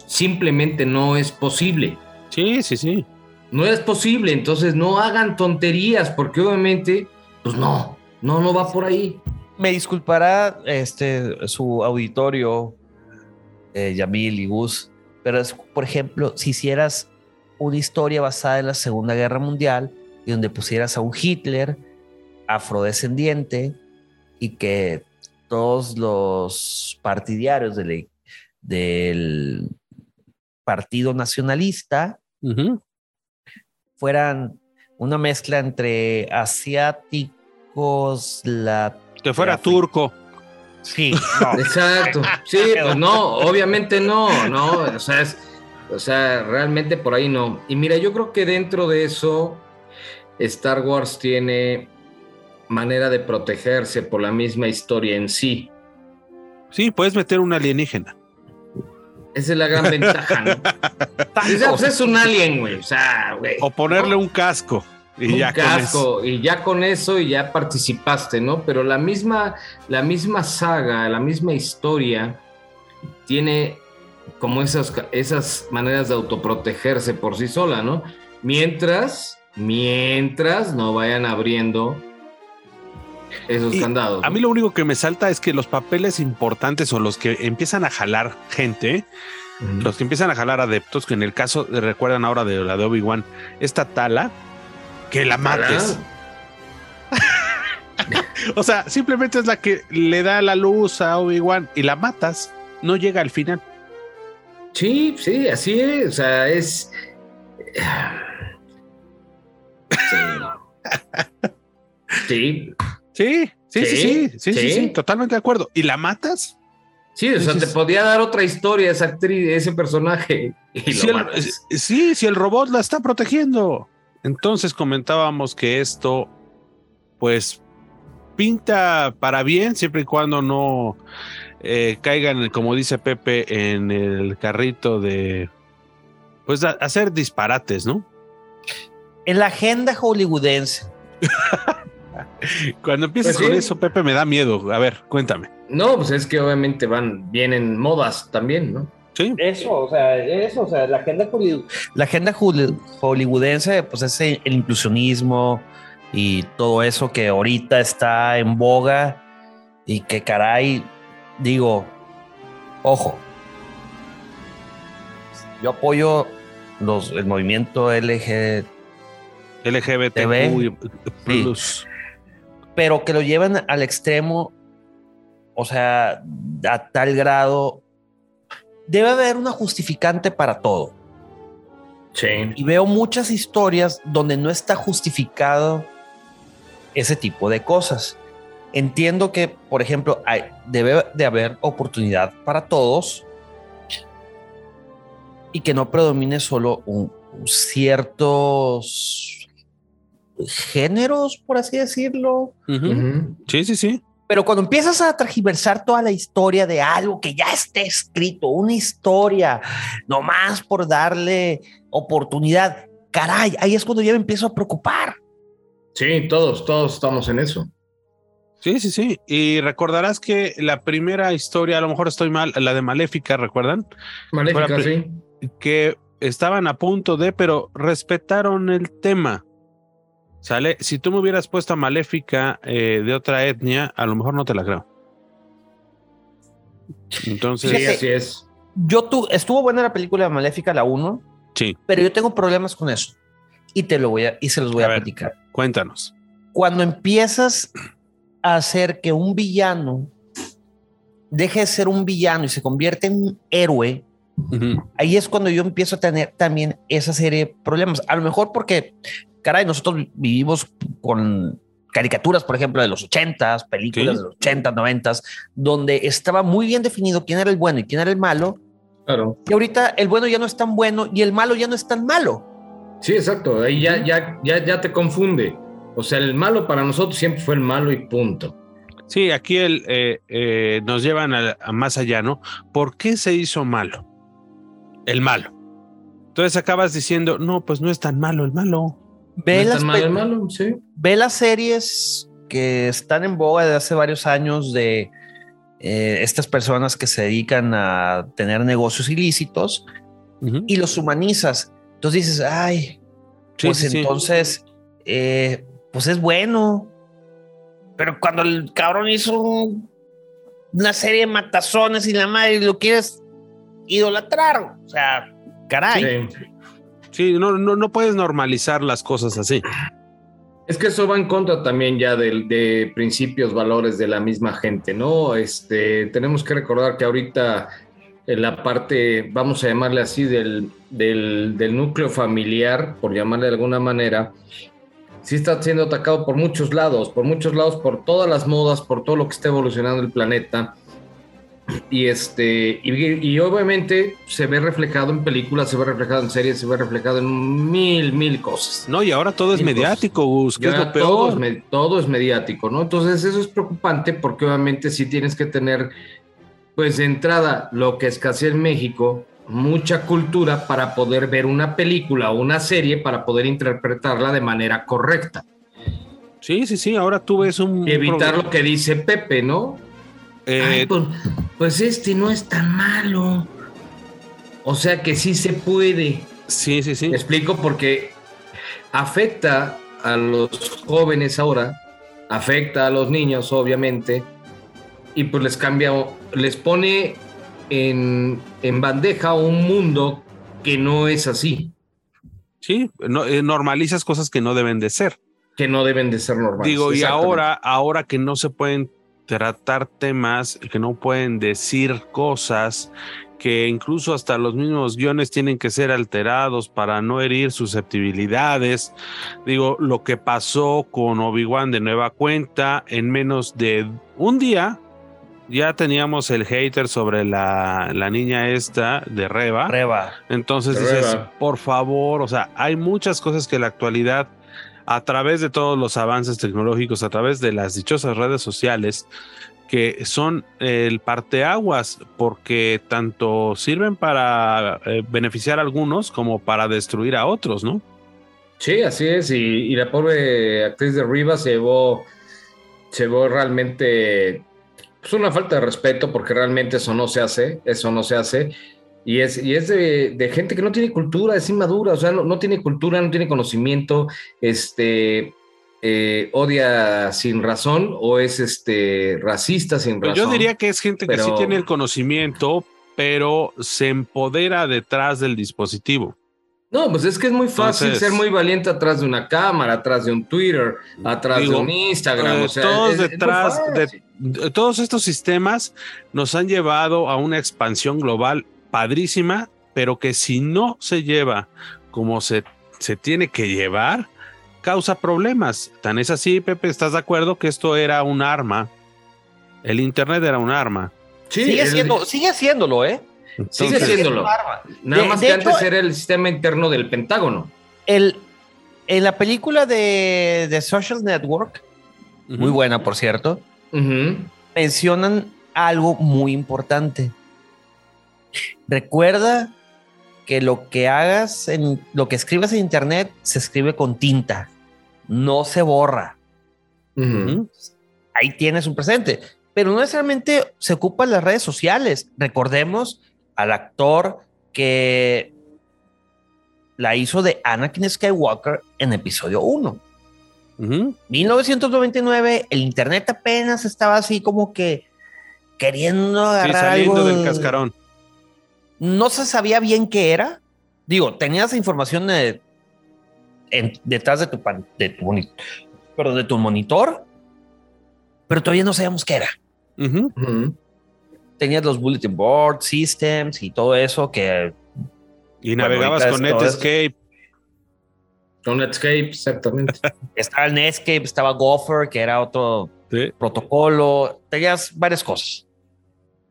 simplemente no es posible. Sí, sí, sí no es posible, entonces no hagan tonterías, porque obviamente, pues no, no, no va por ahí. Me disculpará este, su auditorio, eh, Yamil y Gus, pero es, por ejemplo, si hicieras una historia basada en la Segunda Guerra Mundial y donde pusieras a un Hitler afrodescendiente y que todos los partidarios del, del Partido Nacionalista fueran una mezcla entre asiáticos, la que fuera turco. Sí, (laughs) exacto. Sí, (laughs) pues no, obviamente no, no, o sea, o sea, realmente por ahí no. Y mira, yo creo que dentro de eso Star Wars tiene manera de protegerse por la misma historia en sí. Sí, puedes meter un alienígena. Esa es la gran (laughs) ventaja, ¿no? Pues, es un alien, güey. O sea, güey. O ponerle un casco. Y un ya casco, con eso. y ya con eso y ya participaste, ¿no? Pero la misma, la misma saga, la misma historia tiene como esas, esas maneras de autoprotegerse por sí sola, ¿no? Mientras, mientras no vayan abriendo esos candados. A mí lo único que me salta es que los papeles importantes o los que empiezan a jalar gente, los que empiezan a jalar adeptos, que en el caso, recuerdan ahora de la de Obi-Wan, esta tala, que la mates. (laughs) o sea, simplemente es la que le da la luz a Obi-Wan y la matas, no llega al final. Sí, sí, así es. O sea, es. (laughs) Sí. Sí. Sí, sí, sí, sí, sí, sí, totalmente de acuerdo. ¿Y la matas? Sí, o sea, te podía dar otra historia esa actriz, ese personaje. sí, si el robot la está protegiendo. Entonces comentábamos que esto, pues, pinta para bien, siempre y cuando no eh, caigan, como dice Pepe, en el carrito de, pues, hacer disparates, ¿no? En la agenda hollywoodense. (laughs) Cuando empiezas pues con eso, Pepe, me da miedo. A ver, cuéntame. No, pues es que obviamente van, vienen modas también, ¿no? Sí. Eso, o sea, eso, o sea, la agenda, la agenda hollywoodense, pues es el inclusionismo y todo eso que ahorita está en boga y que caray, digo, ojo, yo apoyo los, el movimiento LG, LGBT pero que lo lleven al extremo, o sea, a tal grado, debe haber una justificante para todo. Sí. Y veo muchas historias donde no está justificado ese tipo de cosas. Entiendo que, por ejemplo, hay, debe de haber oportunidad para todos y que no predomine solo un, ciertos géneros, por así decirlo. Sí, sí, sí. Pero cuando empiezas a transversar toda la historia de algo que ya esté escrito, una historia, nomás por darle oportunidad, caray, ahí es cuando ya me empiezo a preocupar. Sí, todos, todos estamos en eso. Sí, sí, sí. Y recordarás que la primera historia, a lo mejor estoy mal, la de Maléfica, ¿recuerdan? Maléfica, sí. Que estaban a punto de, pero respetaron el tema. ¿Sale? Si tú me hubieras puesto a Maléfica eh, de otra etnia, a lo mejor no te la creo. Entonces. Sí, así es. Yo tu, estuvo buena la película Maléfica, la 1. Sí. Pero yo tengo problemas con eso. Y te lo voy a, y se los voy a, platicar. Cuéntanos. Cuando empiezas a hacer que un villano deje de ser un villano y se convierte en un héroe, ahí es cuando yo empiezo a tener también esa serie de problemas. A lo mejor porque caray, nosotros vivimos con caricaturas, por ejemplo, de los 80s, películas de los 80, 90 donde estaba muy bien definido quién era el bueno y quién era el malo. Claro. Y ahorita el bueno ya no es tan bueno y el malo ya no es tan malo. Sí, exacto. Ahí ya, ya, ya, ya te confunde. O sea, el malo para nosotros siempre fue el malo y punto. Sí, aquí el, eh, eh, nos llevan a, más allá, ¿no? ¿Por qué se hizo malo? El malo. Entonces acabas diciendo, no, pues no es tan malo el malo. Ve, las ve las series que están en boga desde hace varios años de eh, estas personas que se dedican a tener negocios ilícitos y los humanizas. Entonces dices, ay, pues entonces, eh, pues es bueno. Pero cuando el cabrón hizo una serie de matazones y la madre lo quieres idolatrar, o sea, caray. Sí, no, no, puedes normalizar las cosas así. Es que eso va en contra también ya de, principios, valores de la misma gente, ¿no? Este, tenemos que recordar que ahorita la parte, vamos a llamarle así, del, del, del núcleo familiar, por llamarle de alguna manera, sí está siendo atacado por muchos lados, por muchos lados, por todas las modas, por todo lo que está evolucionando el planeta. Y este, y, obviamente se ve reflejado en películas, se ve reflejado en series, se ve reflejado en mil, mil cosas. No, y ahora todo es mediático, Gus, que es lo peor. Todo es, todo es mediático, ¿no? Entonces eso es preocupante porque obviamente sí tienes que tener, pues de entrada, lo que escasea en México, mucha cultura para poder ver una película o una serie para poder interpretarla de manera correcta. Sí, sí, sí, ahora tú ves un... Y evitar lo que dice Pepe, ¿no? Eh, pues, pues, este no es tan malo. O sea que sí se puede. Sí, sí, sí. explico porque afecta a los jóvenes ahora afecta a los niños, obviamente, y pues les cambia, les pone en, en bandeja un mundo que no es así. Sí, no, eh, normalizas cosas que no deben de ser. Que no deben de ser normales. Digo, y ahora, ahora que no se pueden tratar temas, que no pueden decir cosas, que incluso hasta los mismos guiones tienen que ser alterados para no herir susceptibilidades. Digo, lo que pasó con Obi-Wan de nueva cuenta, en menos de un día, ya teníamos el hater sobre la, la niña esta de Reba. Reba. Entonces dices, por favor, o sea, hay muchas cosas que en la actualidad, a través de todos los avances tecnológicos, a través de las dichosas redes sociales, que son el parteaguas porque tanto sirven para eh, beneficiar a algunos como para destruir a otros, ¿no? Sí, así es. Y, la pobre actriz de Rivas se llevó, se llevó realmente pues una falta de respeto porque realmente eso no se hace, eso no se hace. Y es, y es de, gente que no tiene cultura, es inmadura, o sea, no, no tiene cultura, no tiene conocimiento, este, eh, odia sin razón o es este racista sin razón. Yo diría que es gente que sí tiene el conocimiento, pero se empodera detrás del dispositivo. No, pues es que es muy fácil ser muy valiente atrás de una cámara, atrás de un Twitter, atrás de un Instagram. Eh, todos detrás de, todos estos sistemas nos han llevado a una expansión global padrísima, pero que si no se lleva como se, se tiene que llevar, causa problemas. Tan es así, Pepe, ¿estás de acuerdo que esto era un arma? El Internet era un arma. Sí, sigue, siendo, sigue haciéndolo, ¿eh? sigue siéndolo. Nada más que antes era el sistema interno del Pentágono. El, en la película de, de Social Network, muy buena, por cierto, mencionan algo muy importante. Recuerda que lo que hagas en lo que escribas en internet se escribe con tinta no se borra. Ahí tienes un presente, pero no necesariamente se ocupan las redes sociales. Recordemos al actor que la hizo de Anakin Skywalker en episodio 1. 1999, el internet apenas estaba así como que queriendo agarrar saliendo del cascarón. No se sabía bien qué era. Digo, tenías información de detrás de tu, de tu, pero de tu monitor, pero todavía no sabíamos qué era. Tenías los bulletin board systems y todo eso que... Y navegabas con Netscape. Con Netscape, exactamente. (laughs) estaba el Netscape, estaba Gopher, que era otro protocolo. Tenías varias cosas.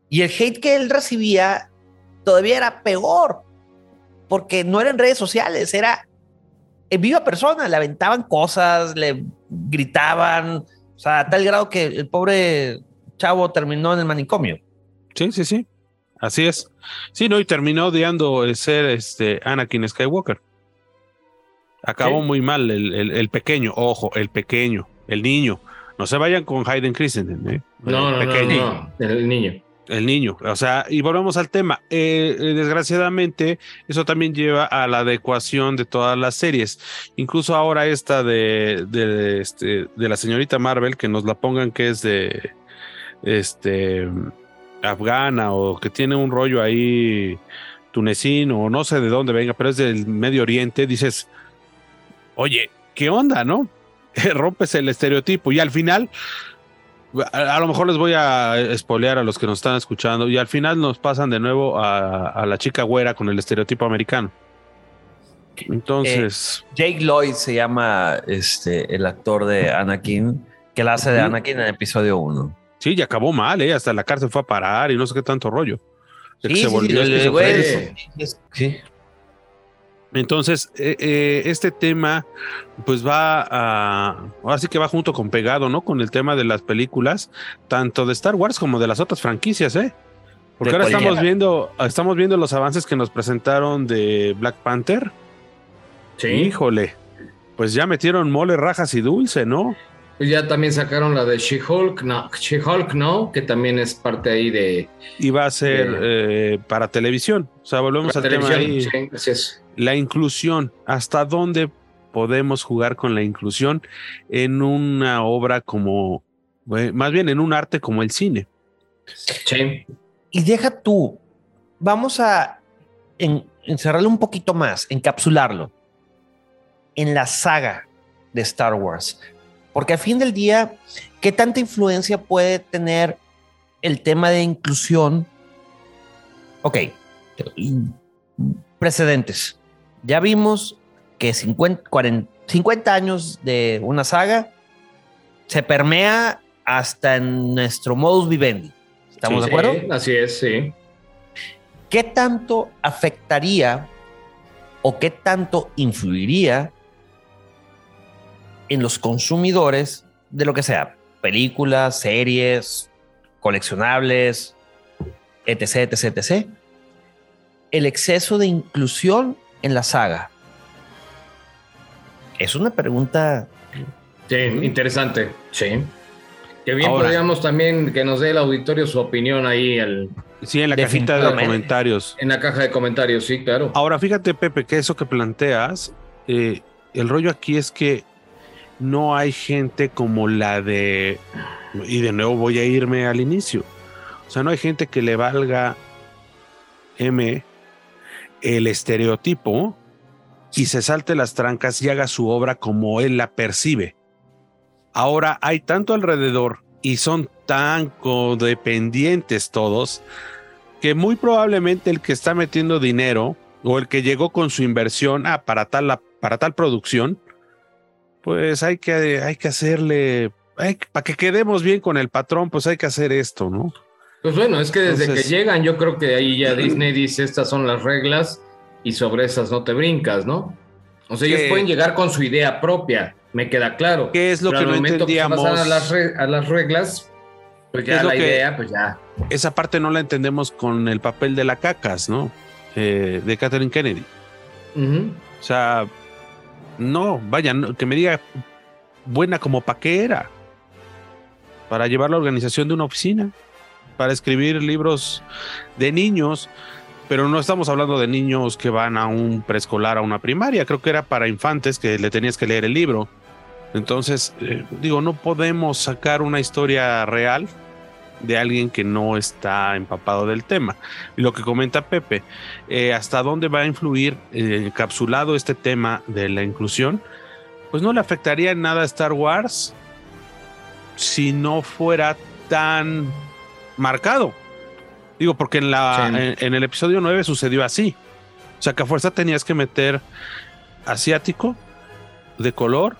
Y el hate que él recibía todavía era peor, porque no eran redes sociales, era en viva persona, le aventaban cosas, le gritaban, o sea, a tal grado que el pobre chavo terminó en el manicomio. Sí, sí, sí. Así es. Sí, no, y terminó odiando ser este Anakin Skywalker. Acabó muy mal el, pequeño, ojo, el pequeño, el niño. No se vayan con Hayden Christensen, ¿eh? No, no, no, el niño. El niño, o sea, y volvemos al tema. Eh, eh, desgraciadamente, eso también lleva a la adecuación de todas las series. Incluso ahora esta de, de, este, de la señorita Marvel, que nos la pongan que es de este afgana o que tiene un rollo ahí tunecino o no sé de dónde venga, pero es del Medio Oriente, dices, oye, ¿qué onda, no? (laughs) Rompes el estereotipo y al final a, lo mejor les voy a espolear a los que nos están escuchando y al final nos pasan de nuevo a, la chica güera con el estereotipo americano. Entonces. Eh, Jake Lloyd se llama este, el actor de Anakin, que la hace de Anakin en el episodio 1. Sí, y acabó mal, ¿eh? Hasta la cárcel fue a parar y no sé qué tanto rollo. sí, se volvió sí, entonces, eh, eh, este tema, pues va a, ahora sí que va junto con pegado, ¿no? Con el tema de las películas, tanto de Star Wars como de las otras franquicias, ¿eh? Porque ahora estamos viendo, estamos viendo los avances que nos presentaron de Black Panther. Sí. Híjole, pues ya metieron mole, rajas y dulce, ¿no? Ya también sacaron la de She-Hulk, no, She-Hulk, ¿no? Que también es parte ahí de... Y va a ser eh, para televisión. O sea, volvemos al tema ahí. Sí, así es la inclusión, hasta dónde podemos jugar con la inclusión en una obra como, más bien en un arte como el cine. Sí. Y deja tú, vamos a encerrarlo un poquito más, encapsularlo en la saga de Star Wars. Porque al fin del día, ¿qué tanta influencia puede tener el tema de inclusión? Ok, precedentes. Ya vimos que 50, 50 años de una saga se permea hasta en nuestro modus vivendi. ¿Estamos de acuerdo? así es, sí. ¿Qué tanto afectaría o qué tanto influiría en los consumidores de lo que sea? Películas, series, coleccionables, etc., etc., etc. El exceso de inclusión en la saga. Es una pregunta. Sí, interesante. Sí. Que bien podríamos también que nos dé el auditorio su opinión ahí. El, sí, en la cajita de comentarios. En la caja de comentarios, sí, claro. Ahora, fíjate, Pepe, que eso que planteas, eh, el rollo aquí es que no hay gente como la de. Y de nuevo voy a irme al inicio. O sea, no hay gente que le valga M el estereotipo y se salte las trancas y haga su obra como él la percibe. Ahora hay tanto alrededor y son tan codependientes todos que muy probablemente el que está metiendo dinero o el que llegó con su inversión ah, para, tal, para tal producción, pues hay que, hay que hacerle, para que quedemos bien con el patrón, pues hay que hacer esto, ¿no? Pues bueno, es que desde que llegan, yo creo que ahí ya (clears throat) Disney dice, estas son las reglas y sobre esas no te brincas, ¿no? O sea, ellos pueden llegar con su idea propia, me queda claro. ¿Qué es lo que no entendíamos? Que a, las a las reglas, pues ya la idea, pues ya. Esa parte no la entendemos con el papel de la cacas, ¿no? Eh, de Catherine Kennedy. O sea, no, vaya, que me diga buena como pa' qué era. Para llevar la organización de una oficina, para escribir libros de niños, pero no estamos hablando de niños que van a un preescolar, a una primaria, creo que era para infantes que le tenías que leer el libro. Entonces, eh, digo, no podemos sacar una historia real de alguien que no está empapado del tema. Lo que comenta Pepe, eh, hasta dónde va a influir eh, encapsulado este tema de la inclusión, pues no le afectaría en nada a Star Wars si no fuera tan marcado. Digo, porque en, la, en, el episodio 9 sucedió así. O sea, que a fuerza tenías que meter asiático, de color,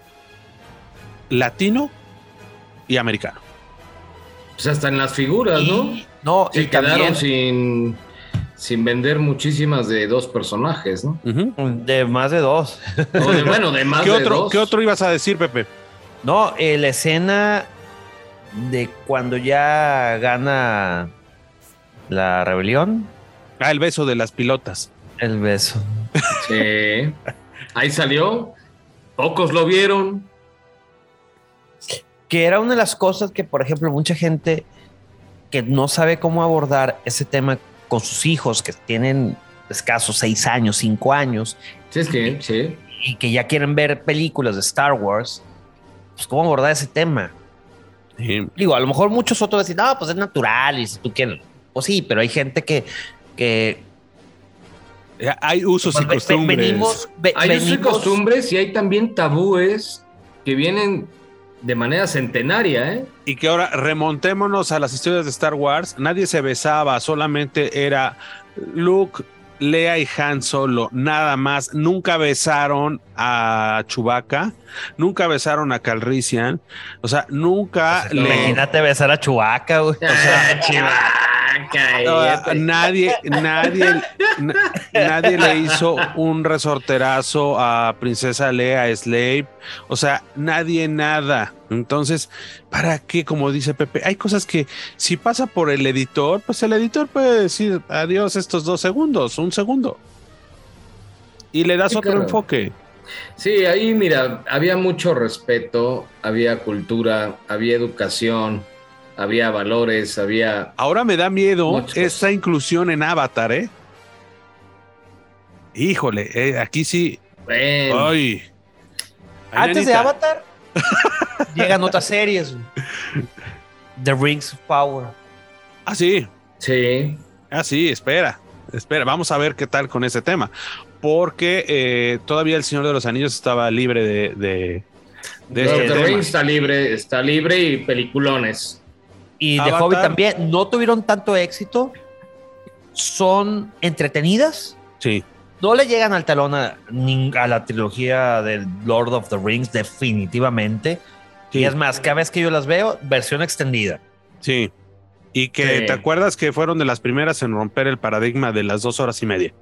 latino y americano. Pues hasta en las figuras, ¿no? No, y quedaron sin, sin vender muchísimas de dos personajes, ¿no? De más de dos. bueno, de (laughs) más ¿Qué de otro, dos. ¿Qué otro ibas a decir, Pepe? No, eh, la escena de cuando ya gana la rebelión. Ah, el beso de las pilotas. El beso. Sí. Ahí salió. Pocos lo vieron que era una de las cosas que, por ejemplo, mucha gente que no sabe cómo abordar ese tema con sus hijos que tienen escasos seis años, cinco años. Sí, es que, sí. Y que ya quieren ver películas de Star Wars, pues cómo abordar ese tema. Digo, a lo mejor muchos otros decir, no, pues es natural y si tú quieres, pues sí, pero hay gente que, que hay usos y pues costumbres. hay usos y costumbres y hay también tabúes que vienen de manera centenaria, ¿eh? Y que ahora remontémonos a las historias de Star Wars. Nadie se besaba, solamente era Luke, Lea y Han Solo, nada más. Nunca besaron a Chewbacca, nunca besaron a Calrissian. O sea, nunca. le... Imagínate besar a Chewbacca, güey. O sea, nadie, nadie, nadie le hizo un resorterazo a Princesa Lea Slave. O sea, nadie nada. Entonces, ¿para qué? Como dice Pepe, hay cosas que si pasa por el editor, pues el editor puede decir adiós estos dos segundos, un segundo. Y le das otro enfoque. Sí, ahí mira, había mucho respeto, había cultura, había educación había valores, había... Ahora me da miedo esta inclusión en Avatar, ¿eh? Híjole, eh, aquí sí... Bueno. Ay. Antes de Avatar, (laughs) llegan otras series. The Rings of Power. Ah, sí. Sí. Ah, sí, espera. Espera, vamos a ver qué tal con ese tema. Porque eh, todavía el Señor de los Anillos estaba libre de. de, de No, este The tema. Está libre, está libre y peliculones. Y The Avatar. Hobbit también no tuvieron tanto éxito. Son entretenidas. Sí. No le llegan al talón a, la trilogía del Lord of the Rings, definitivamente. Sí. Y es más, cada vez que yo las veo, versión extendida. Sí. Y que Sí. te acuerdas que fueron de las primeras en romper el paradigma de las dos horas y media.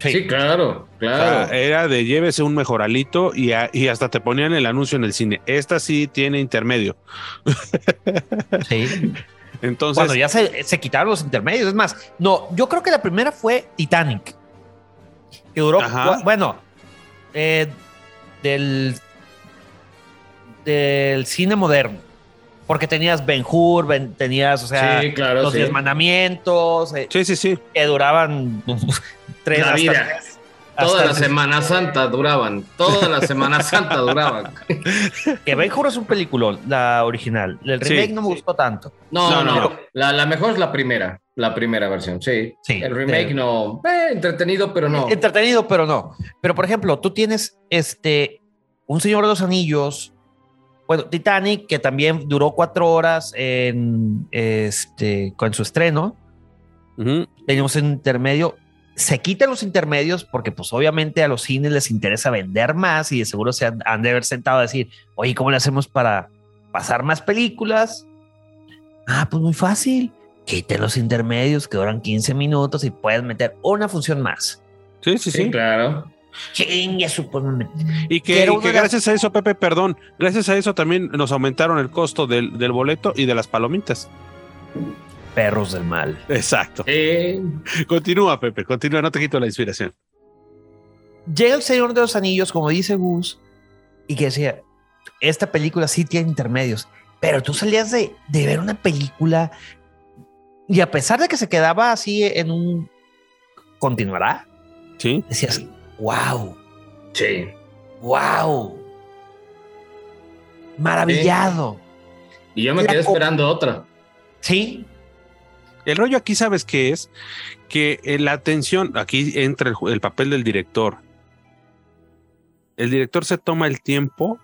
Sí, claro, O claro. sea, era de llévese un mejoralito y, a- y hasta te ponían el anuncio en el cine. Esta sí tiene intermedio. (laughs) Sí. Entonces, Cuando ya se, se quitaron los intermedios. Es más, no, yo creo que la primera fue Titanic. Que duró, Ajá. bueno, eh, del, del cine moderno. Porque tenías Ben Hur, Ben- tenías, o sea, Sí, claro, los sí. diez mandamientos, eh, sí, sí, sí. que duraban tres La vida. hasta- Toda la Semana Santa duraban. Toda la Semana (laughs) Santa duraban. Que Ben Hur es un peliculón, la original. El Sí, remake no me sí. gustó tanto. No, No, no. La, la mejor es la primera. La primera versión, sí. Sí, El remake de- no. Eh, entretenido, pero no. Entretenido, pero no. Pero por ejemplo, tú tienes este Un Señor de los Anillos. Bueno, Titanic, que también duró cuatro horas en este con su estreno. Teníamos un intermedio. Se quitan los intermedios porque, pues, obviamente a los cines les interesa vender más y de seguro se han, han de haber sentado a decir, oye, ¿cómo le hacemos para pasar más películas? Ah, pues muy fácil. Quiten los intermedios que duran 15 minutos y puedes meter una función más. Sí, sí, Sí, sí. claro. Y Que que, y gracias a eso, Pepe, perdón, gracias a eso también nos aumentaron el costo del, del boleto y de las palomitas. Perros del mal. Exacto. Continúa, Pepe, continúa, no te quito la inspiración. Llega el Señor de los Anillos, como dice Gus, y que decía, esta película sí tiene intermedios, pero tú salías de, de ver una película y a pesar de que se quedaba así en un continuará, Sí. decías, wow, Sí. wow, maravillado. Y yo me La quedé esperando otra. Sí, El rollo aquí, ¿sabes qué es? Que eh, la atención, aquí entra el, papel del director. El director se toma el tiempo.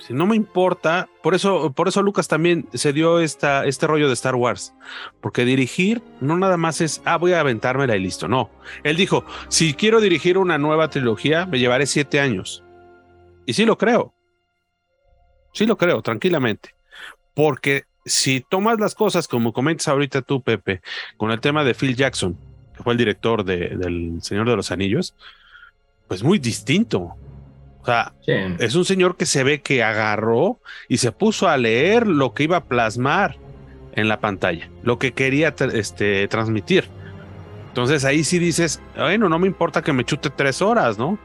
Si no me importa, por eso, por eso Lucas también se dio esta, este rollo de Star Wars. Porque dirigir no nada más es, ah, voy a aventármela y listo. No. Él dijo: si quiero dirigir una nueva trilogía, me llevaré siete años. Y sí lo creo. Sí lo creo, tranquilamente. Porque si tomas las cosas como comentas ahorita tú, Pepe, con el tema de Phil Jackson, que fue el director de- del Señor de los Anillos, pues muy distinto. O sea, Sí. es un señor que se ve que agarró y se puso a leer lo que iba a plasmar en la pantalla, lo que quería este, transmitir. Entonces ahí sí dices, bueno, no me importa que me chute tres horas, ¿no?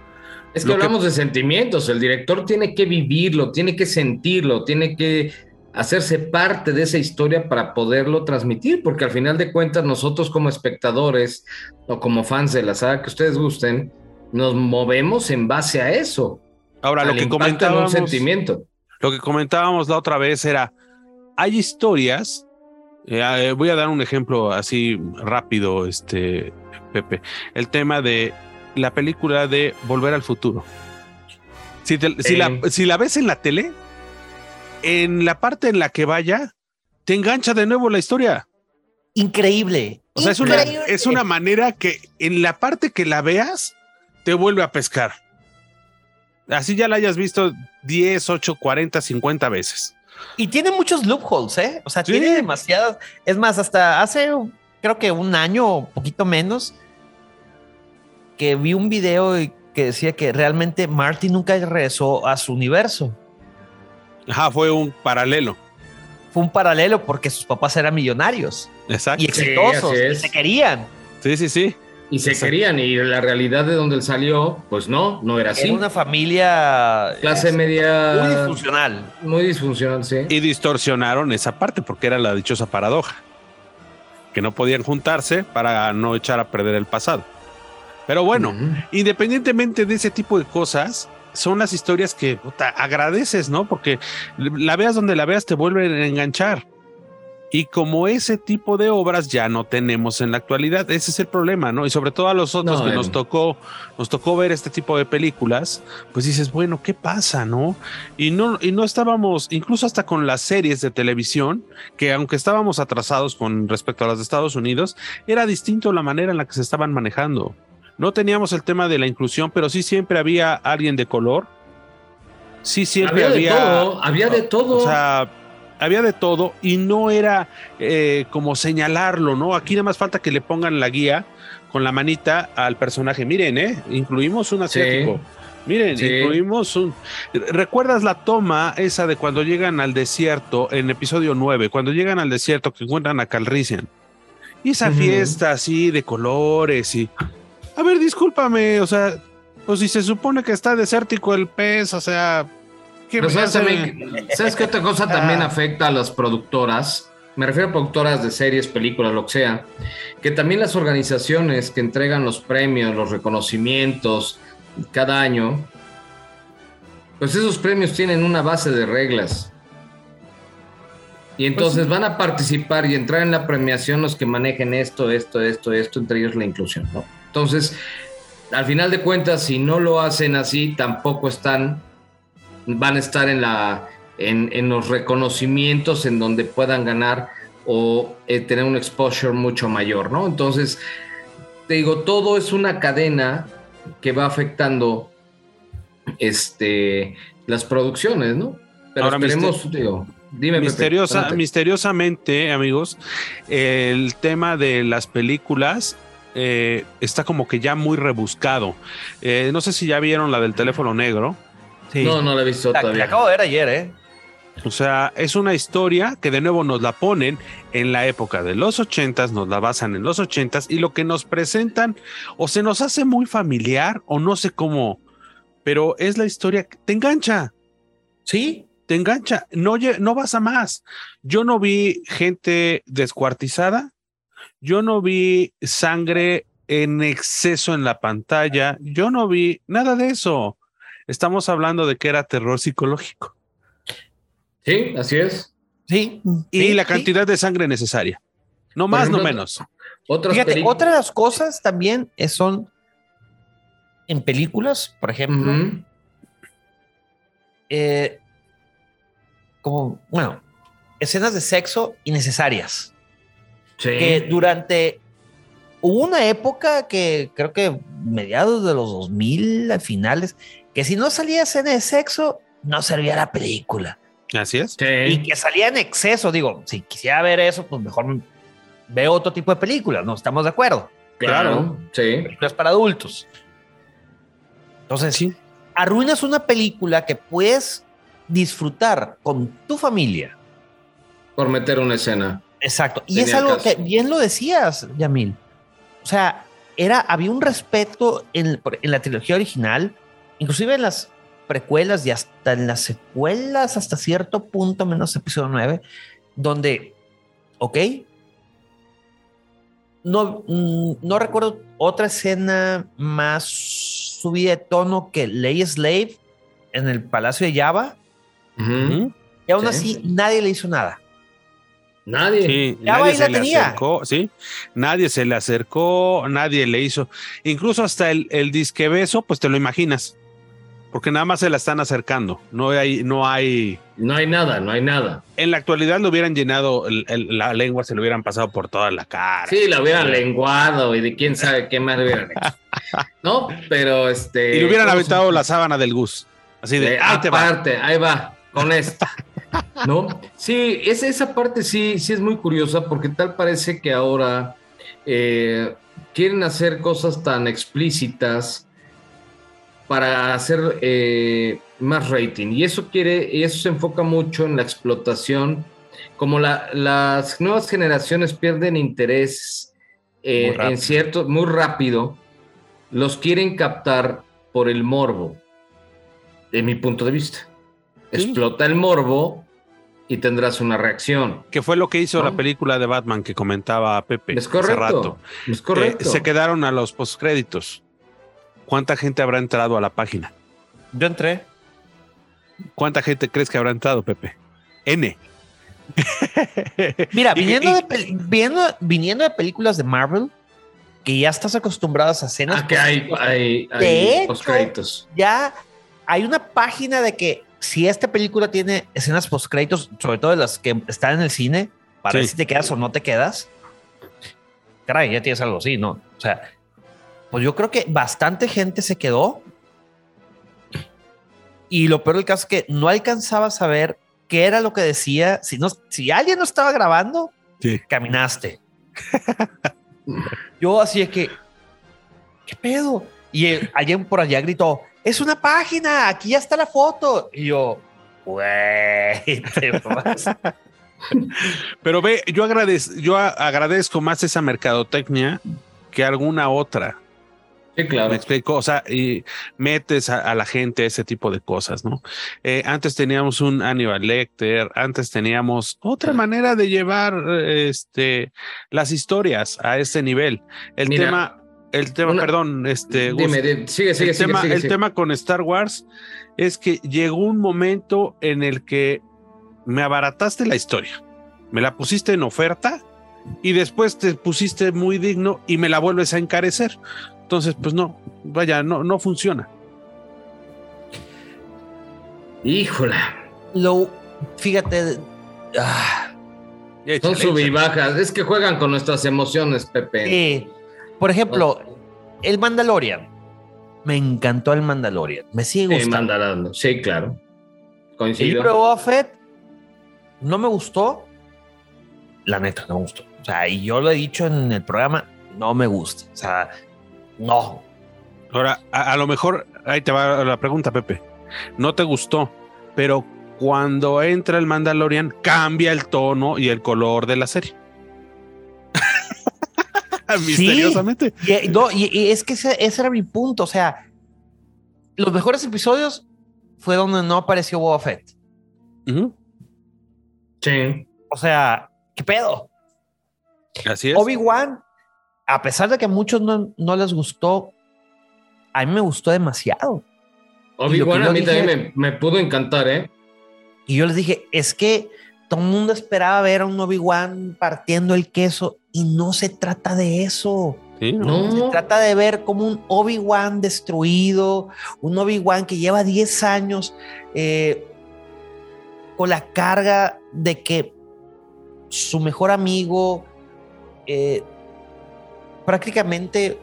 Es que Lo que- hablamos de sentimientos. El director tiene que vivirlo, tiene que sentirlo, tiene que hacerse parte de esa historia para poderlo transmitir, porque al final de cuentas nosotros como espectadores o como fans de la saga que ustedes gusten, nos movemos en base a eso. Ahora, lo que en un comentábamos, sentimiento. lo que comentábamos la otra vez era, hay historias, eh, eh, voy a dar un ejemplo así rápido, este, Pepe, el tema de la película de Volver al Futuro. Si, te- si Sí. la, si la ves en la tele, en la parte en la que vaya, te engancha de nuevo la historia. increíble. O sea, es una, Increíble. es una manera que en la parte que la veas, te vuelve a pescar. Así ya la hayas visto 10, 8, 40, 50 veces. Y tiene muchos loopholes, ¿eh? O sea, Sí. tiene demasiadas. Es más, hasta hace creo que un año o poquito menos que vi un video que decía que realmente Marty nunca regresó a su universo. Ajá, fue un paralelo. Fue un paralelo porque sus papás eran millonarios Exacto. y exitosos y se querían. Sí, sí, sí. Y se Exacto. querían, y la realidad de donde él salió, pues no, no era así. Era una familia Clase este, media muy disfuncional. muy disfuncional, sí. Y distorsionaron esa parte porque era la dichosa paradoja. Que no podían juntarse para no echar a perder el pasado. Pero bueno, independientemente de ese tipo de cosas, son las historias que agradeces, ¿no? Porque la veas donde la veas te vuelven a enganchar. Y como ese tipo de obras ya no tenemos en la actualidad, ese es el problema, ¿no? Y sobre todo a los otros que nos tocó, nos tocó ver este tipo de películas, pues dices, bueno, ¿qué pasa, no? Y no, y no estábamos, incluso hasta con las series de televisión, que aunque estábamos atrasados con respecto a las de Estados Unidos, era distinto la manera en la que se estaban manejando. No teníamos el tema de la inclusión, pero sí siempre había alguien de color. Sí siempre había. Había de todo. Había de todo. O sea, había de todo y no era eh, como señalarlo, ¿no? Aquí nada más falta que le pongan la guía con la manita al personaje. Miren, ¿eh? Incluimos un asiático. Miren, incluimos un... ¿Recuerdas la toma esa de cuando llegan al desierto en episodio 9? Cuando llegan al desierto que encuentran a Calrissian. Y esa fiesta así de colores y... A ver, discúlpame, o sea, pues si se supone que está desértico el pez, o sea, sabes, qué otra cosa también ah. afecta a las productoras? Me refiero a productoras de series, películas, lo que sea, que también las organizaciones que entregan los premios, los reconocimientos cada año, pues esos premios tienen una base de reglas. Y pues entonces van a participar y entrar en la premiación los que manejen esto, esto, esto, esto, entre ellos la inclusión, ¿no? Entonces, al final de cuentas, si no lo hacen así, tampoco están van a estar en, la, en, los reconocimientos en donde puedan ganar o eh, tener un exposure mucho mayor, ¿no? Entonces, te digo, todo es una cadena que va afectando este, las producciones, ¿no? Pero Ahora esperemos, digo, dime. Misteriosa, misteriosamente, amigos, el tema de las películas eh, está como que ya muy rebuscado. Eh, no sé si ya vieron la del teléfono negro. No, no la he visto todavía. La acabo de ver ayer, ¿eh? O sea, es una historia que de nuevo nos la ponen en la época de los ochentas, nos la basan en los ochentas y lo que nos presentan o se nos hace muy familiar o no sé cómo, pero es la historia que te engancha. Sí, te engancha. No, no vas a más. Yo no vi gente descuartizada. Yo no vi sangre en exceso en la pantalla. Yo no vi nada de eso. Estamos hablando de que era terror psicológico. Sí, así es. Sí. Y la cantidad de sangre necesaria. No más, no menos. Fíjate, otras cosas también son en películas, por ejemplo. Eh, como, bueno, escenas de sexo innecesarias. Sí. Que durante hubo una época que creo que mediados de los 2000, a finales, que si no salía escena de sexo, no servía la película. Así es. Y que salía en exceso, digo, si quisiera ver eso, pues mejor veo otro tipo de películas, ¿no? ¿Estamos de acuerdo? Claro, sí. Películas para adultos. Entonces, sí. arruinas una película que puedes disfrutar con tu familia. Por meter una escena. Exacto. Y es algo que bien lo decías, Yamil. O sea, era, había un respeto en, en la trilogía original inclusive en las precuelas y hasta en las secuelas, hasta cierto punto, menos episodio 9, donde, ok, no, mm, no recuerdo otra escena más subida de tono que Ley Slave en el Palacio de Java. Y aún así nadie le hizo nada. Nadie. nadie se le acercó, sí. Nadie se le acercó, nadie le hizo. Incluso hasta el, el disque beso, pues te lo imaginas. Porque nada más se la están acercando. No hay, no hay. No hay nada, no hay nada. En la actualidad lo hubieran llenado la lengua, se lo hubieran pasado por toda la cara. Sí, la hubieran lenguado y de quién sabe qué más hubieran hecho. (laughs) no, pero este. Y le hubieran aventado la sábana del Gus. Así de. ahí aparte, ahí va, con esto. ¿No? Sí, esa, esa parte sí, sí es muy curiosa porque tal parece que ahora eh, quieren hacer cosas tan explícitas para hacer eh, más rating. Y eso quiere, eso se enfoca mucho en la explotación. Como las nuevas generaciones pierden interés eh, en cierto, muy rápido, los quieren captar por el morbo, de mi punto de vista. Explota el morbo y tendrás una reacción. Que fue lo que hizo la película de Batman que comentaba Pepe es correcto, hace rato. Es correcto. Eh, se quedaron a los postcréditos. ¿cuánta gente habrá entrado a la página? Yo entré. ¿Cuánta gente crees que habrá entrado, Pepe? N. (laughs) Mira, Y- viniendo, y- de, viniendo de películas de Marvel, que ya estás acostumbrados a escenas, Ah, que hay, hay, hay De hecho- postcréditos. ya hay una página de que si esta película tiene escenas post créditos, sobre todo de las que están en el cine, para Sí. ver si te quedas o no te quedas. Caray, ya tienes algo así, ¿no? O sea, pues yo creo que bastante gente se quedó. Y lo peor del caso es que no alcanzaba a saber qué era lo que decía. Si, no, si alguien no estaba grabando, Sí. caminaste. (laughs) Yo así es que, ¿qué pedo? Y alguien por allá gritó, es una página, aquí ya está la foto. Y yo, güey, (laughs) te vas". Pero ve, yo, agradez- yo agradezco más esa mercadotecnia que alguna otra. Sí, claro. Me explico, o sea, y metes a, a la gente a ese tipo de cosas, ¿no? Eh, antes teníamos un Aníbal Lecter, antes teníamos otra manera de llevar este, las historias a ese nivel. El Mira, tema, el tema, una- perdón, este, Dime, dime, sigue, sigue, el, sigue, tema, sigue, el sigue. tema con Star Wars es que llegó un momento en el que me abarataste la historia, me la pusiste en oferta y después te pusiste muy digno y me la vuelves a encarecer. Entonces, pues no, vaya, no, no funciona. Híjola, Lo, fíjate, ah, son sub y bajas. Es que juegan con nuestras emociones, Pepe. eh, por ejemplo, el Mandalorian. Me encantó el Mandalorian. Me sigue gustando. Mandalorian. Sí, claro. El Coincido. libro de Boba Fett no me gustó. La neta, no me gustó. O sea, y yo lo he dicho en el programa, no me gusta. O sea, no. Ahora, a, a lo mejor, ahí te va la pregunta, Pepe. No te gustó, pero cuando entra el Mandalorian, cambia el tono y el color de la serie. (laughs) Misteriosamente. Y, no, y- y es que ese, ese era mi punto. O sea, los mejores episodios fue donde no apareció Boba Fett. Sí. O sea, ¿qué pedo? Así es. Obi-Wan, a pesar de que a muchos no, no les gustó, a mí me gustó demasiado. Obi-Wan a mí dije- también me, me pudo encantar, ¿eh? Y yo les dije, es que todo el mundo esperaba ver a un Obi-Wan partiendo el queso y no se trata de eso. Sí, ¿no? No. Se trata de ver como un Obi-Wan destruido, un Obi-Wan que lleva 10 años eh, con la carga de que su mejor amigo, eh, prácticamente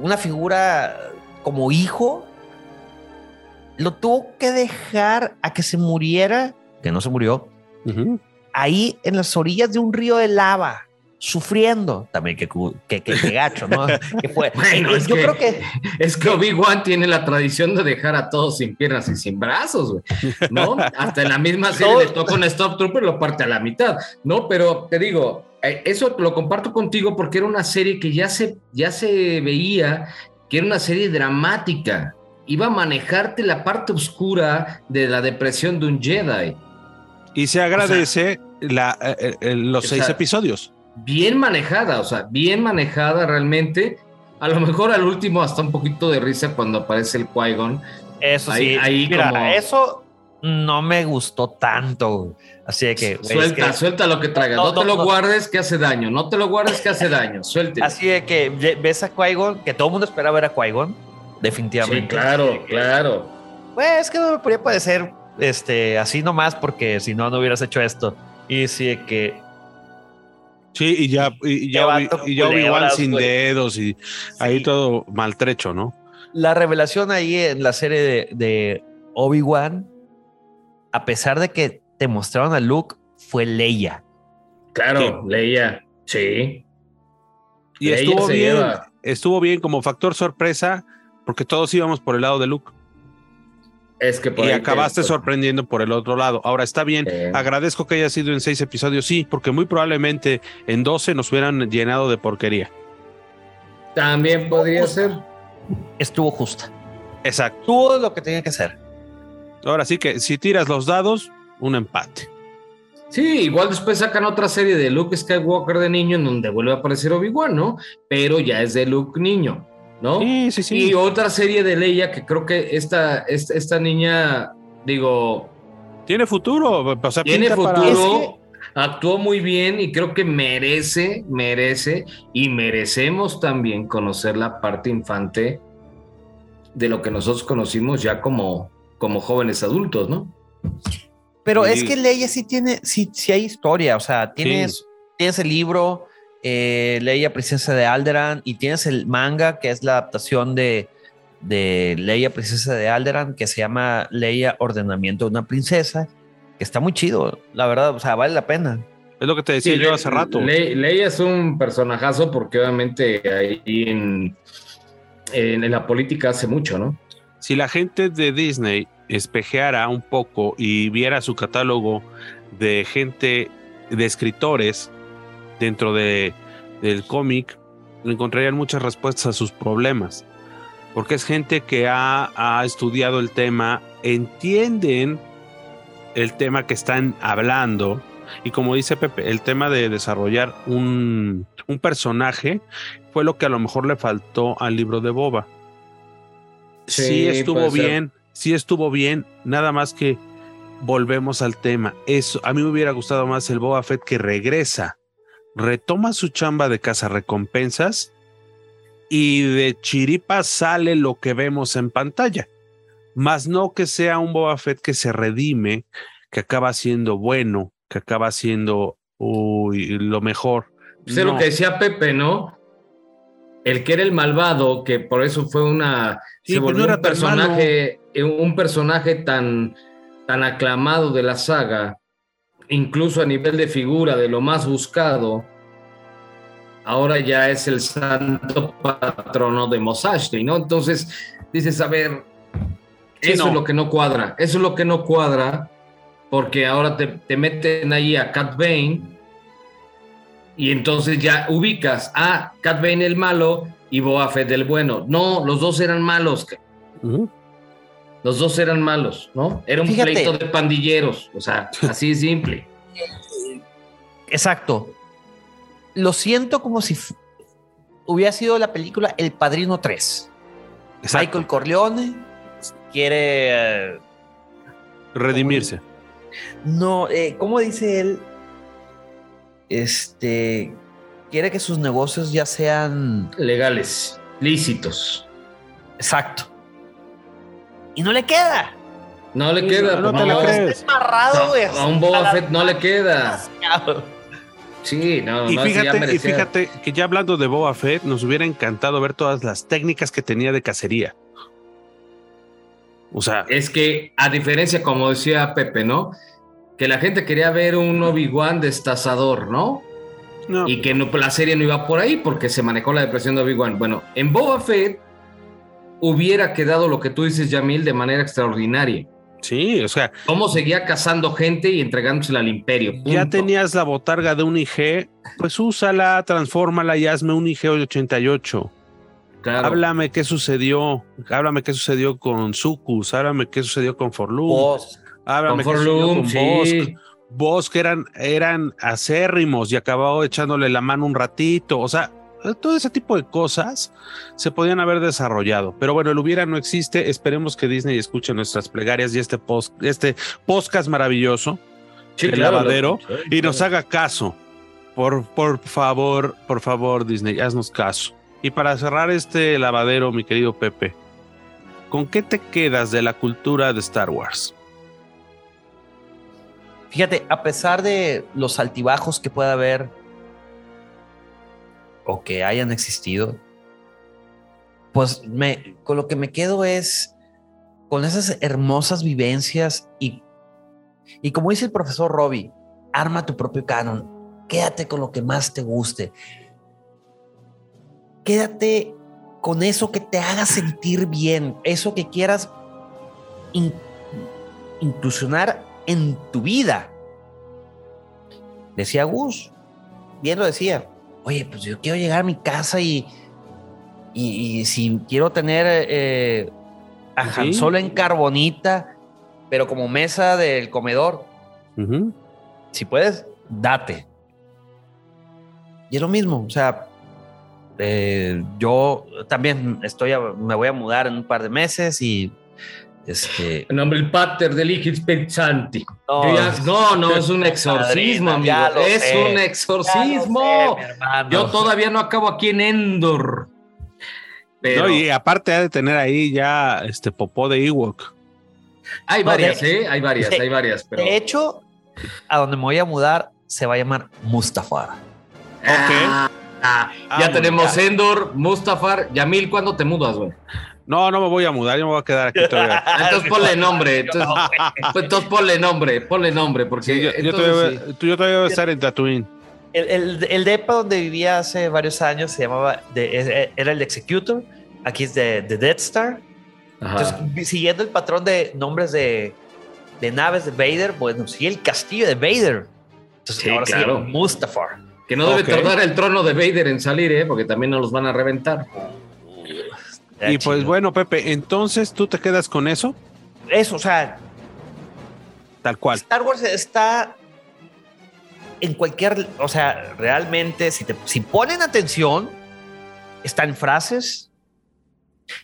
una figura como hijo, lo tuvo que dejar a que se muriera, que no se murió, ahí en las orillas de un río de lava, sufriendo. También que, que, que- que gacho, ¿no? que fue. (laughs) Bueno, es yo que- creo que Es que Obi-Wan tiene la tradición de dejar a todos sin piernas y sin brazos, güey. ¿No? Hasta en la misma (laughs) serie No. le toca un Stop Trooper lo parte a la mitad. No, pero te digo, eh, eso lo comparto contigo porque era una serie que ya se, ya se veía que era una serie dramática. Iba a manejarte la parte oscura de la depresión de un Jedi. Y se agradece la, eh, eh, los O seis sea, episodios. Bien manejada, o sea, bien manejada realmente. A lo mejor al último hasta un poquito de risa cuando aparece el Qui-Gon. eso Ahí- sí. ahí mira, como- eso no me gustó tanto. Así de que, es Suelta, que- suelta lo que traigas. No, No, te lo no. guardes que hace daño. No te lo guardes que hace daño. Suelte. así de que ves a Qui-Gon, que todo el mundo esperaba ver a Qui-Gon, Sí, definitivamente. claro, claro. Pues es que no me podría parecer este, así nomás, porque si no, no hubieras hecho esto. Y sí de que Sí, y ya, y, ya, Obi- y ya culebras, sin dedos y ahí todo maltrecho, ¿no? la revelación ahí en la serie de, de Obi-Wan, a pesar de que te mostraron a Luke, fue Leia. Claro, leía. Sí. Y Leia estuvo bien, lleva. estuvo bien como factor sorpresa, porque todos íbamos por el lado de Luke Es que por y te- acabaste sorprendiendo por el otro lado. Ahora está bien, agradezco que haya sido en seis episodios, sí, porque muy probablemente en 12 nos hubieran llenado de porquería. También podría ser. Estuvo justa. Exacto. Tuvo lo que tenía que hacer. Ahora sí que si tiras los dados, un empate. Sí, igual después sacan otra serie de Luke Skywalker de niño en donde vuelve a aparecer Obi-Wan, ¿no? Pero ya es de Luke niño. ¿No? Sí, sí, sí. Y otra serie de Leia que creo que esta, esta, esta niña, digo, Tiene futuro. O sea, tiene para- futuro, actuó muy bien y creo que merece, merece y merecemos también conocer la parte infante de lo que nosotros conocimos ya como, como jóvenes adultos, ¿no? Pero Sí. es que Leia sí tiene, sí, sí hay historia, o sea, tienes, tienes el libro eh, Leia Princesa de Alderan y tienes el manga que es la adaptación de, de Leia Princesa de Alderan que se llama Leia Ordenamiento de una Princesa, que está muy chido, la verdad, o sea, vale la pena. Es lo que te decía Sí, yo Le- hace rato. Le- Leia es un personajazo porque obviamente ahí en, en, en la política hace mucho, ¿no? si la gente de Disney espejeara un poco y viera su catálogo de gente, de escritores dentro de, del cómic, encontrarían muchas respuestas a sus problemas. Porque es gente que ha, ha estudiado el tema, entienden el tema que están hablando. Y como dice Pepe, el tema de desarrollar un, un personaje fue lo que a lo mejor le faltó al libro de Boba sí, Sí, estuvo puede ser. bien, sí estuvo bien, nada más que volvemos al tema. Eso, a mí me hubiera gustado más el Boba Fett que regresa, retoma su chamba de recompensas y de chiripa sale lo que vemos en pantalla. Más no que sea un Boba Fett que se redime, que acaba siendo bueno, que acaba siendo uy, lo mejor. No. lo que decía Pepe, ¿no? El que era el malvado, que por eso fue una. Sí, se pues no volvió era un personaje, eh, un personaje tan, tan aclamado de la saga, incluso a nivel de figura, de lo más buscado. Ahora ya es el santo patrono de Mos Eisley, ¿no? Entonces dices, a ver, Sí, eso no. es lo que no cuadra, eso es lo que no cuadra, porque ahora te, te meten ahí a Cat Bane y entonces ya ubicas a Cat Bane el malo y Boba Fett el bueno. No, los dos eran malos. Los dos eran malos, ¿no? Era un Fíjate. pleito de pandilleros, o sea, (laughs) así de simple. Exacto. Lo siento como si hubiera sido la película El Padrino 3. Exacto, Michael Corleone quiere... eh, redimirse. no, eh, ¿cómo dice él? Este... Quiere que sus negocios ya sean... Legales, lícitos. Exacto. Y no le queda. No le Sí, queda, no pues, te la no. crees. A un Boba Fett no le queda. Sí, no, Y no, fíjate, y merecía. fíjate que ya hablando de Boba Fett, nos hubiera encantado ver todas las técnicas que tenía de cacería. O sea, Es que, a diferencia, como decía Pepe, ¿no? Que la gente quería ver un Obi-Wan destazador, ¿no? no, y que no, la serie no iba por ahí porque se manejó la depresión de Obi-Wan. Bueno, en Boba Fett hubiera quedado lo que tú dices, Yamil, de manera extraordinaria. sí, o sea, Cómo seguía cazando gente y entregándosela al imperio. ya tenías la botarga de un IG, pues úsala, transfórmala y hazme un IG 88. Claro. Háblame qué sucedió, háblame qué sucedió con Sucus, háblame qué sucedió con Forlum, Vos, háblame Con qué sucedió con sí. Bosk. Bosk eran, eran acérrimos y acabó echándole la mano un ratito. O sea, todo ese tipo de cosas se podían haber desarrollado. Pero bueno, el hubiera no existe. Esperemos que Disney escuche nuestras plegarias y este, post, este podcast maravilloso Sí, el claro, lavadero, y nos haga caso. Por, por favor, por favor, Disney, haznos caso. Y para cerrar este lavadero, mi querido Pepe, ¿con qué te quedas de la cultura de Star Wars? Fíjate, a pesar de los altibajos que pueda haber o que hayan existido, pues me, con lo que me quedo es con esas hermosas vivencias y, y como dice el profesor Robbie, arma tu propio canon, quédate con lo que más te guste, quédate con eso que te haga sentir bien, eso que quieras in- inclusionar en tu vida. Decía Gus, bien lo decía, oye, pues yo quiero llegar a mi casa y, y, y si quiero tener eh, a Sí. Han Solo en carbonita, pero como mesa del comedor, Ujú. si puedes, date. Y es lo mismo, o sea, eh, yo también estoy, me voy a mudar en un par de meses y este. Nombre del pater del Espíritu Santi. No, no, es un exorcismo, amigo. Es un exorcismo. yo todavía no acabo aquí en Endor. Pero... y aparte ha de tener ahí ya este popó de Ewok. Hay varias, ¿eh? Hay varias, hay varias. Pero... De hecho, a donde me voy a mudar se va a llamar Mustafar. Ah, ah, ya ah, tenemos Endor, Mustafar. Yamil, ¿cuándo te mudas, güey? No, no me voy a mudar, yo me voy a quedar aquí todavía. (laughs) entonces ponle nombre. Entonces, (laughs) pues, entonces, ponle nombre, ponle nombre, porque yo, yo, todavía, yo, todavía, voy a estar en Tatooine. El, el, el, depa donde vivía hace varios años se llamaba, de, era el Executor, aquí es de, de Death Star. Entonces, siguiendo el patrón de nombres de, de naves de Vader, bueno, sí, el castillo de Vader. Entonces, sí, ahora claro. sí, Mustafar. Que no debe tardar el trono de Vader en salir, ¿eh? porque también nos los van a reventar. Y pues bueno, Pepe, entonces tú te quedas con eso. Eso, o sea. Tal cual. Star Wars está en cualquier. O sea, realmente, si, te, si ponen atención, está en frases,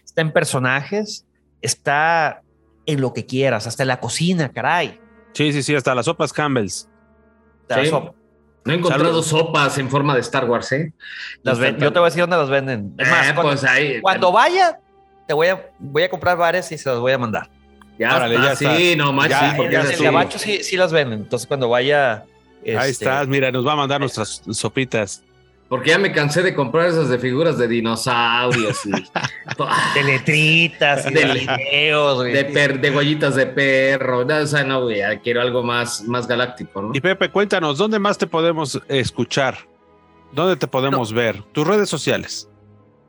está en personajes, está en lo que quieras, hasta en la cocina, caray. Sí, sí, sí, hasta las sopas Campbell's. No he encontrado sopas en forma de Star Wars, ¿eh? Las yo te voy a decir dónde las venden. Es más, eh, cuando, pues ahí, cuando vaya, te voy a, voy a comprar varias y se las voy a mandar. Ya, está, sí, no más, sí, porque en el gabacho sí, sí, las venden. Entonces, cuando vaya. Ahí este, estás, mira, nos va a mandar nuestras sopitas. Porque ya me cansé de comprar esas de figuras de dinosaurios y (laughs) de letritas y de, videos, de, per, de huellitas de perro. No, o sea, no, güey, quiero algo más, más galáctico, ¿no? Y Pepe, cuéntanos, ¿dónde más te podemos escuchar? ¿Dónde te podemos ver? Tus redes sociales.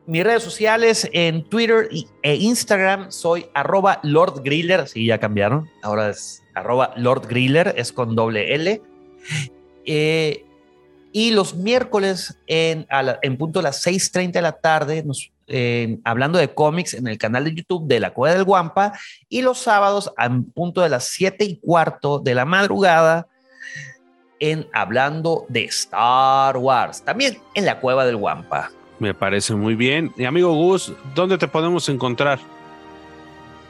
Mis redes sociales en Twitter e Instagram soy arroba Lord Griller, sí, ya cambiaron. Ahora es arroba Lord Griller, es con doble L. Eh, y los miércoles en, en punto de las 6.30 de la tarde, nos, hablando de cómics en el canal de YouTube de La Cueva del Guampa. Y los sábados en punto de las 7 y cuarto de la madrugada en Hablando de Star Wars, también en La Cueva del Guampa. Me parece muy bien. Y amigo Gus, ¿dónde te podemos encontrar?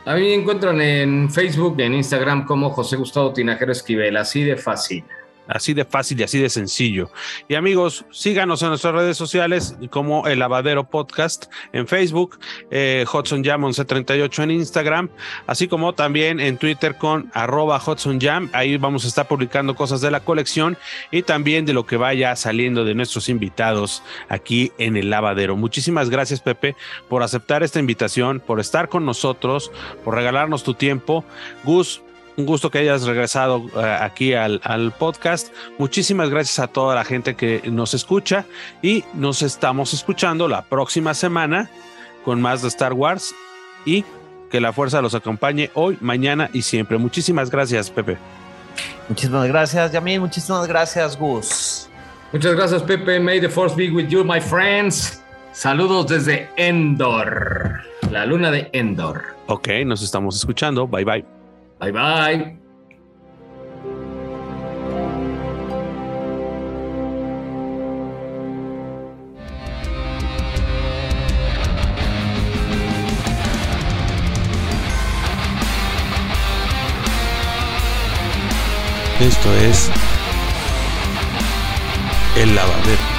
A mí me encuentran en Facebook y en Instagram como José Gustavo Tinajero Esquivel, así de fácil. Así de fácil y así de sencillo. Y amigos, síganos en nuestras redes sociales como El Lavadero Podcast en Facebook, eh, Hudson Jam 1138 en Instagram, así como también en Twitter con arroba Hudson Jam. Ahí vamos a estar publicando cosas de la colección y también de lo que vaya saliendo de nuestros invitados aquí en El Lavadero. Muchísimas gracias, Pepe, por aceptar esta invitación, por estar con nosotros, por regalarnos tu tiempo. Gus, un gusto que hayas regresado eh, aquí al, podcast. Muchísimas gracias a toda la gente que nos escucha y nos estamos escuchando la próxima semana con más de Star Wars y que la fuerza los acompañe hoy, mañana y siempre. Muchísimas gracias, Pepe. Muchísimas gracias, Yamil. Muchísimas gracias, Gus. Muchas gracias, Pepe. May the force be with you, my friends. Saludos desde Endor, la luna de Endor. Ok, nos estamos escuchando. Bye bye. Bye bye. Esto es el lavadero.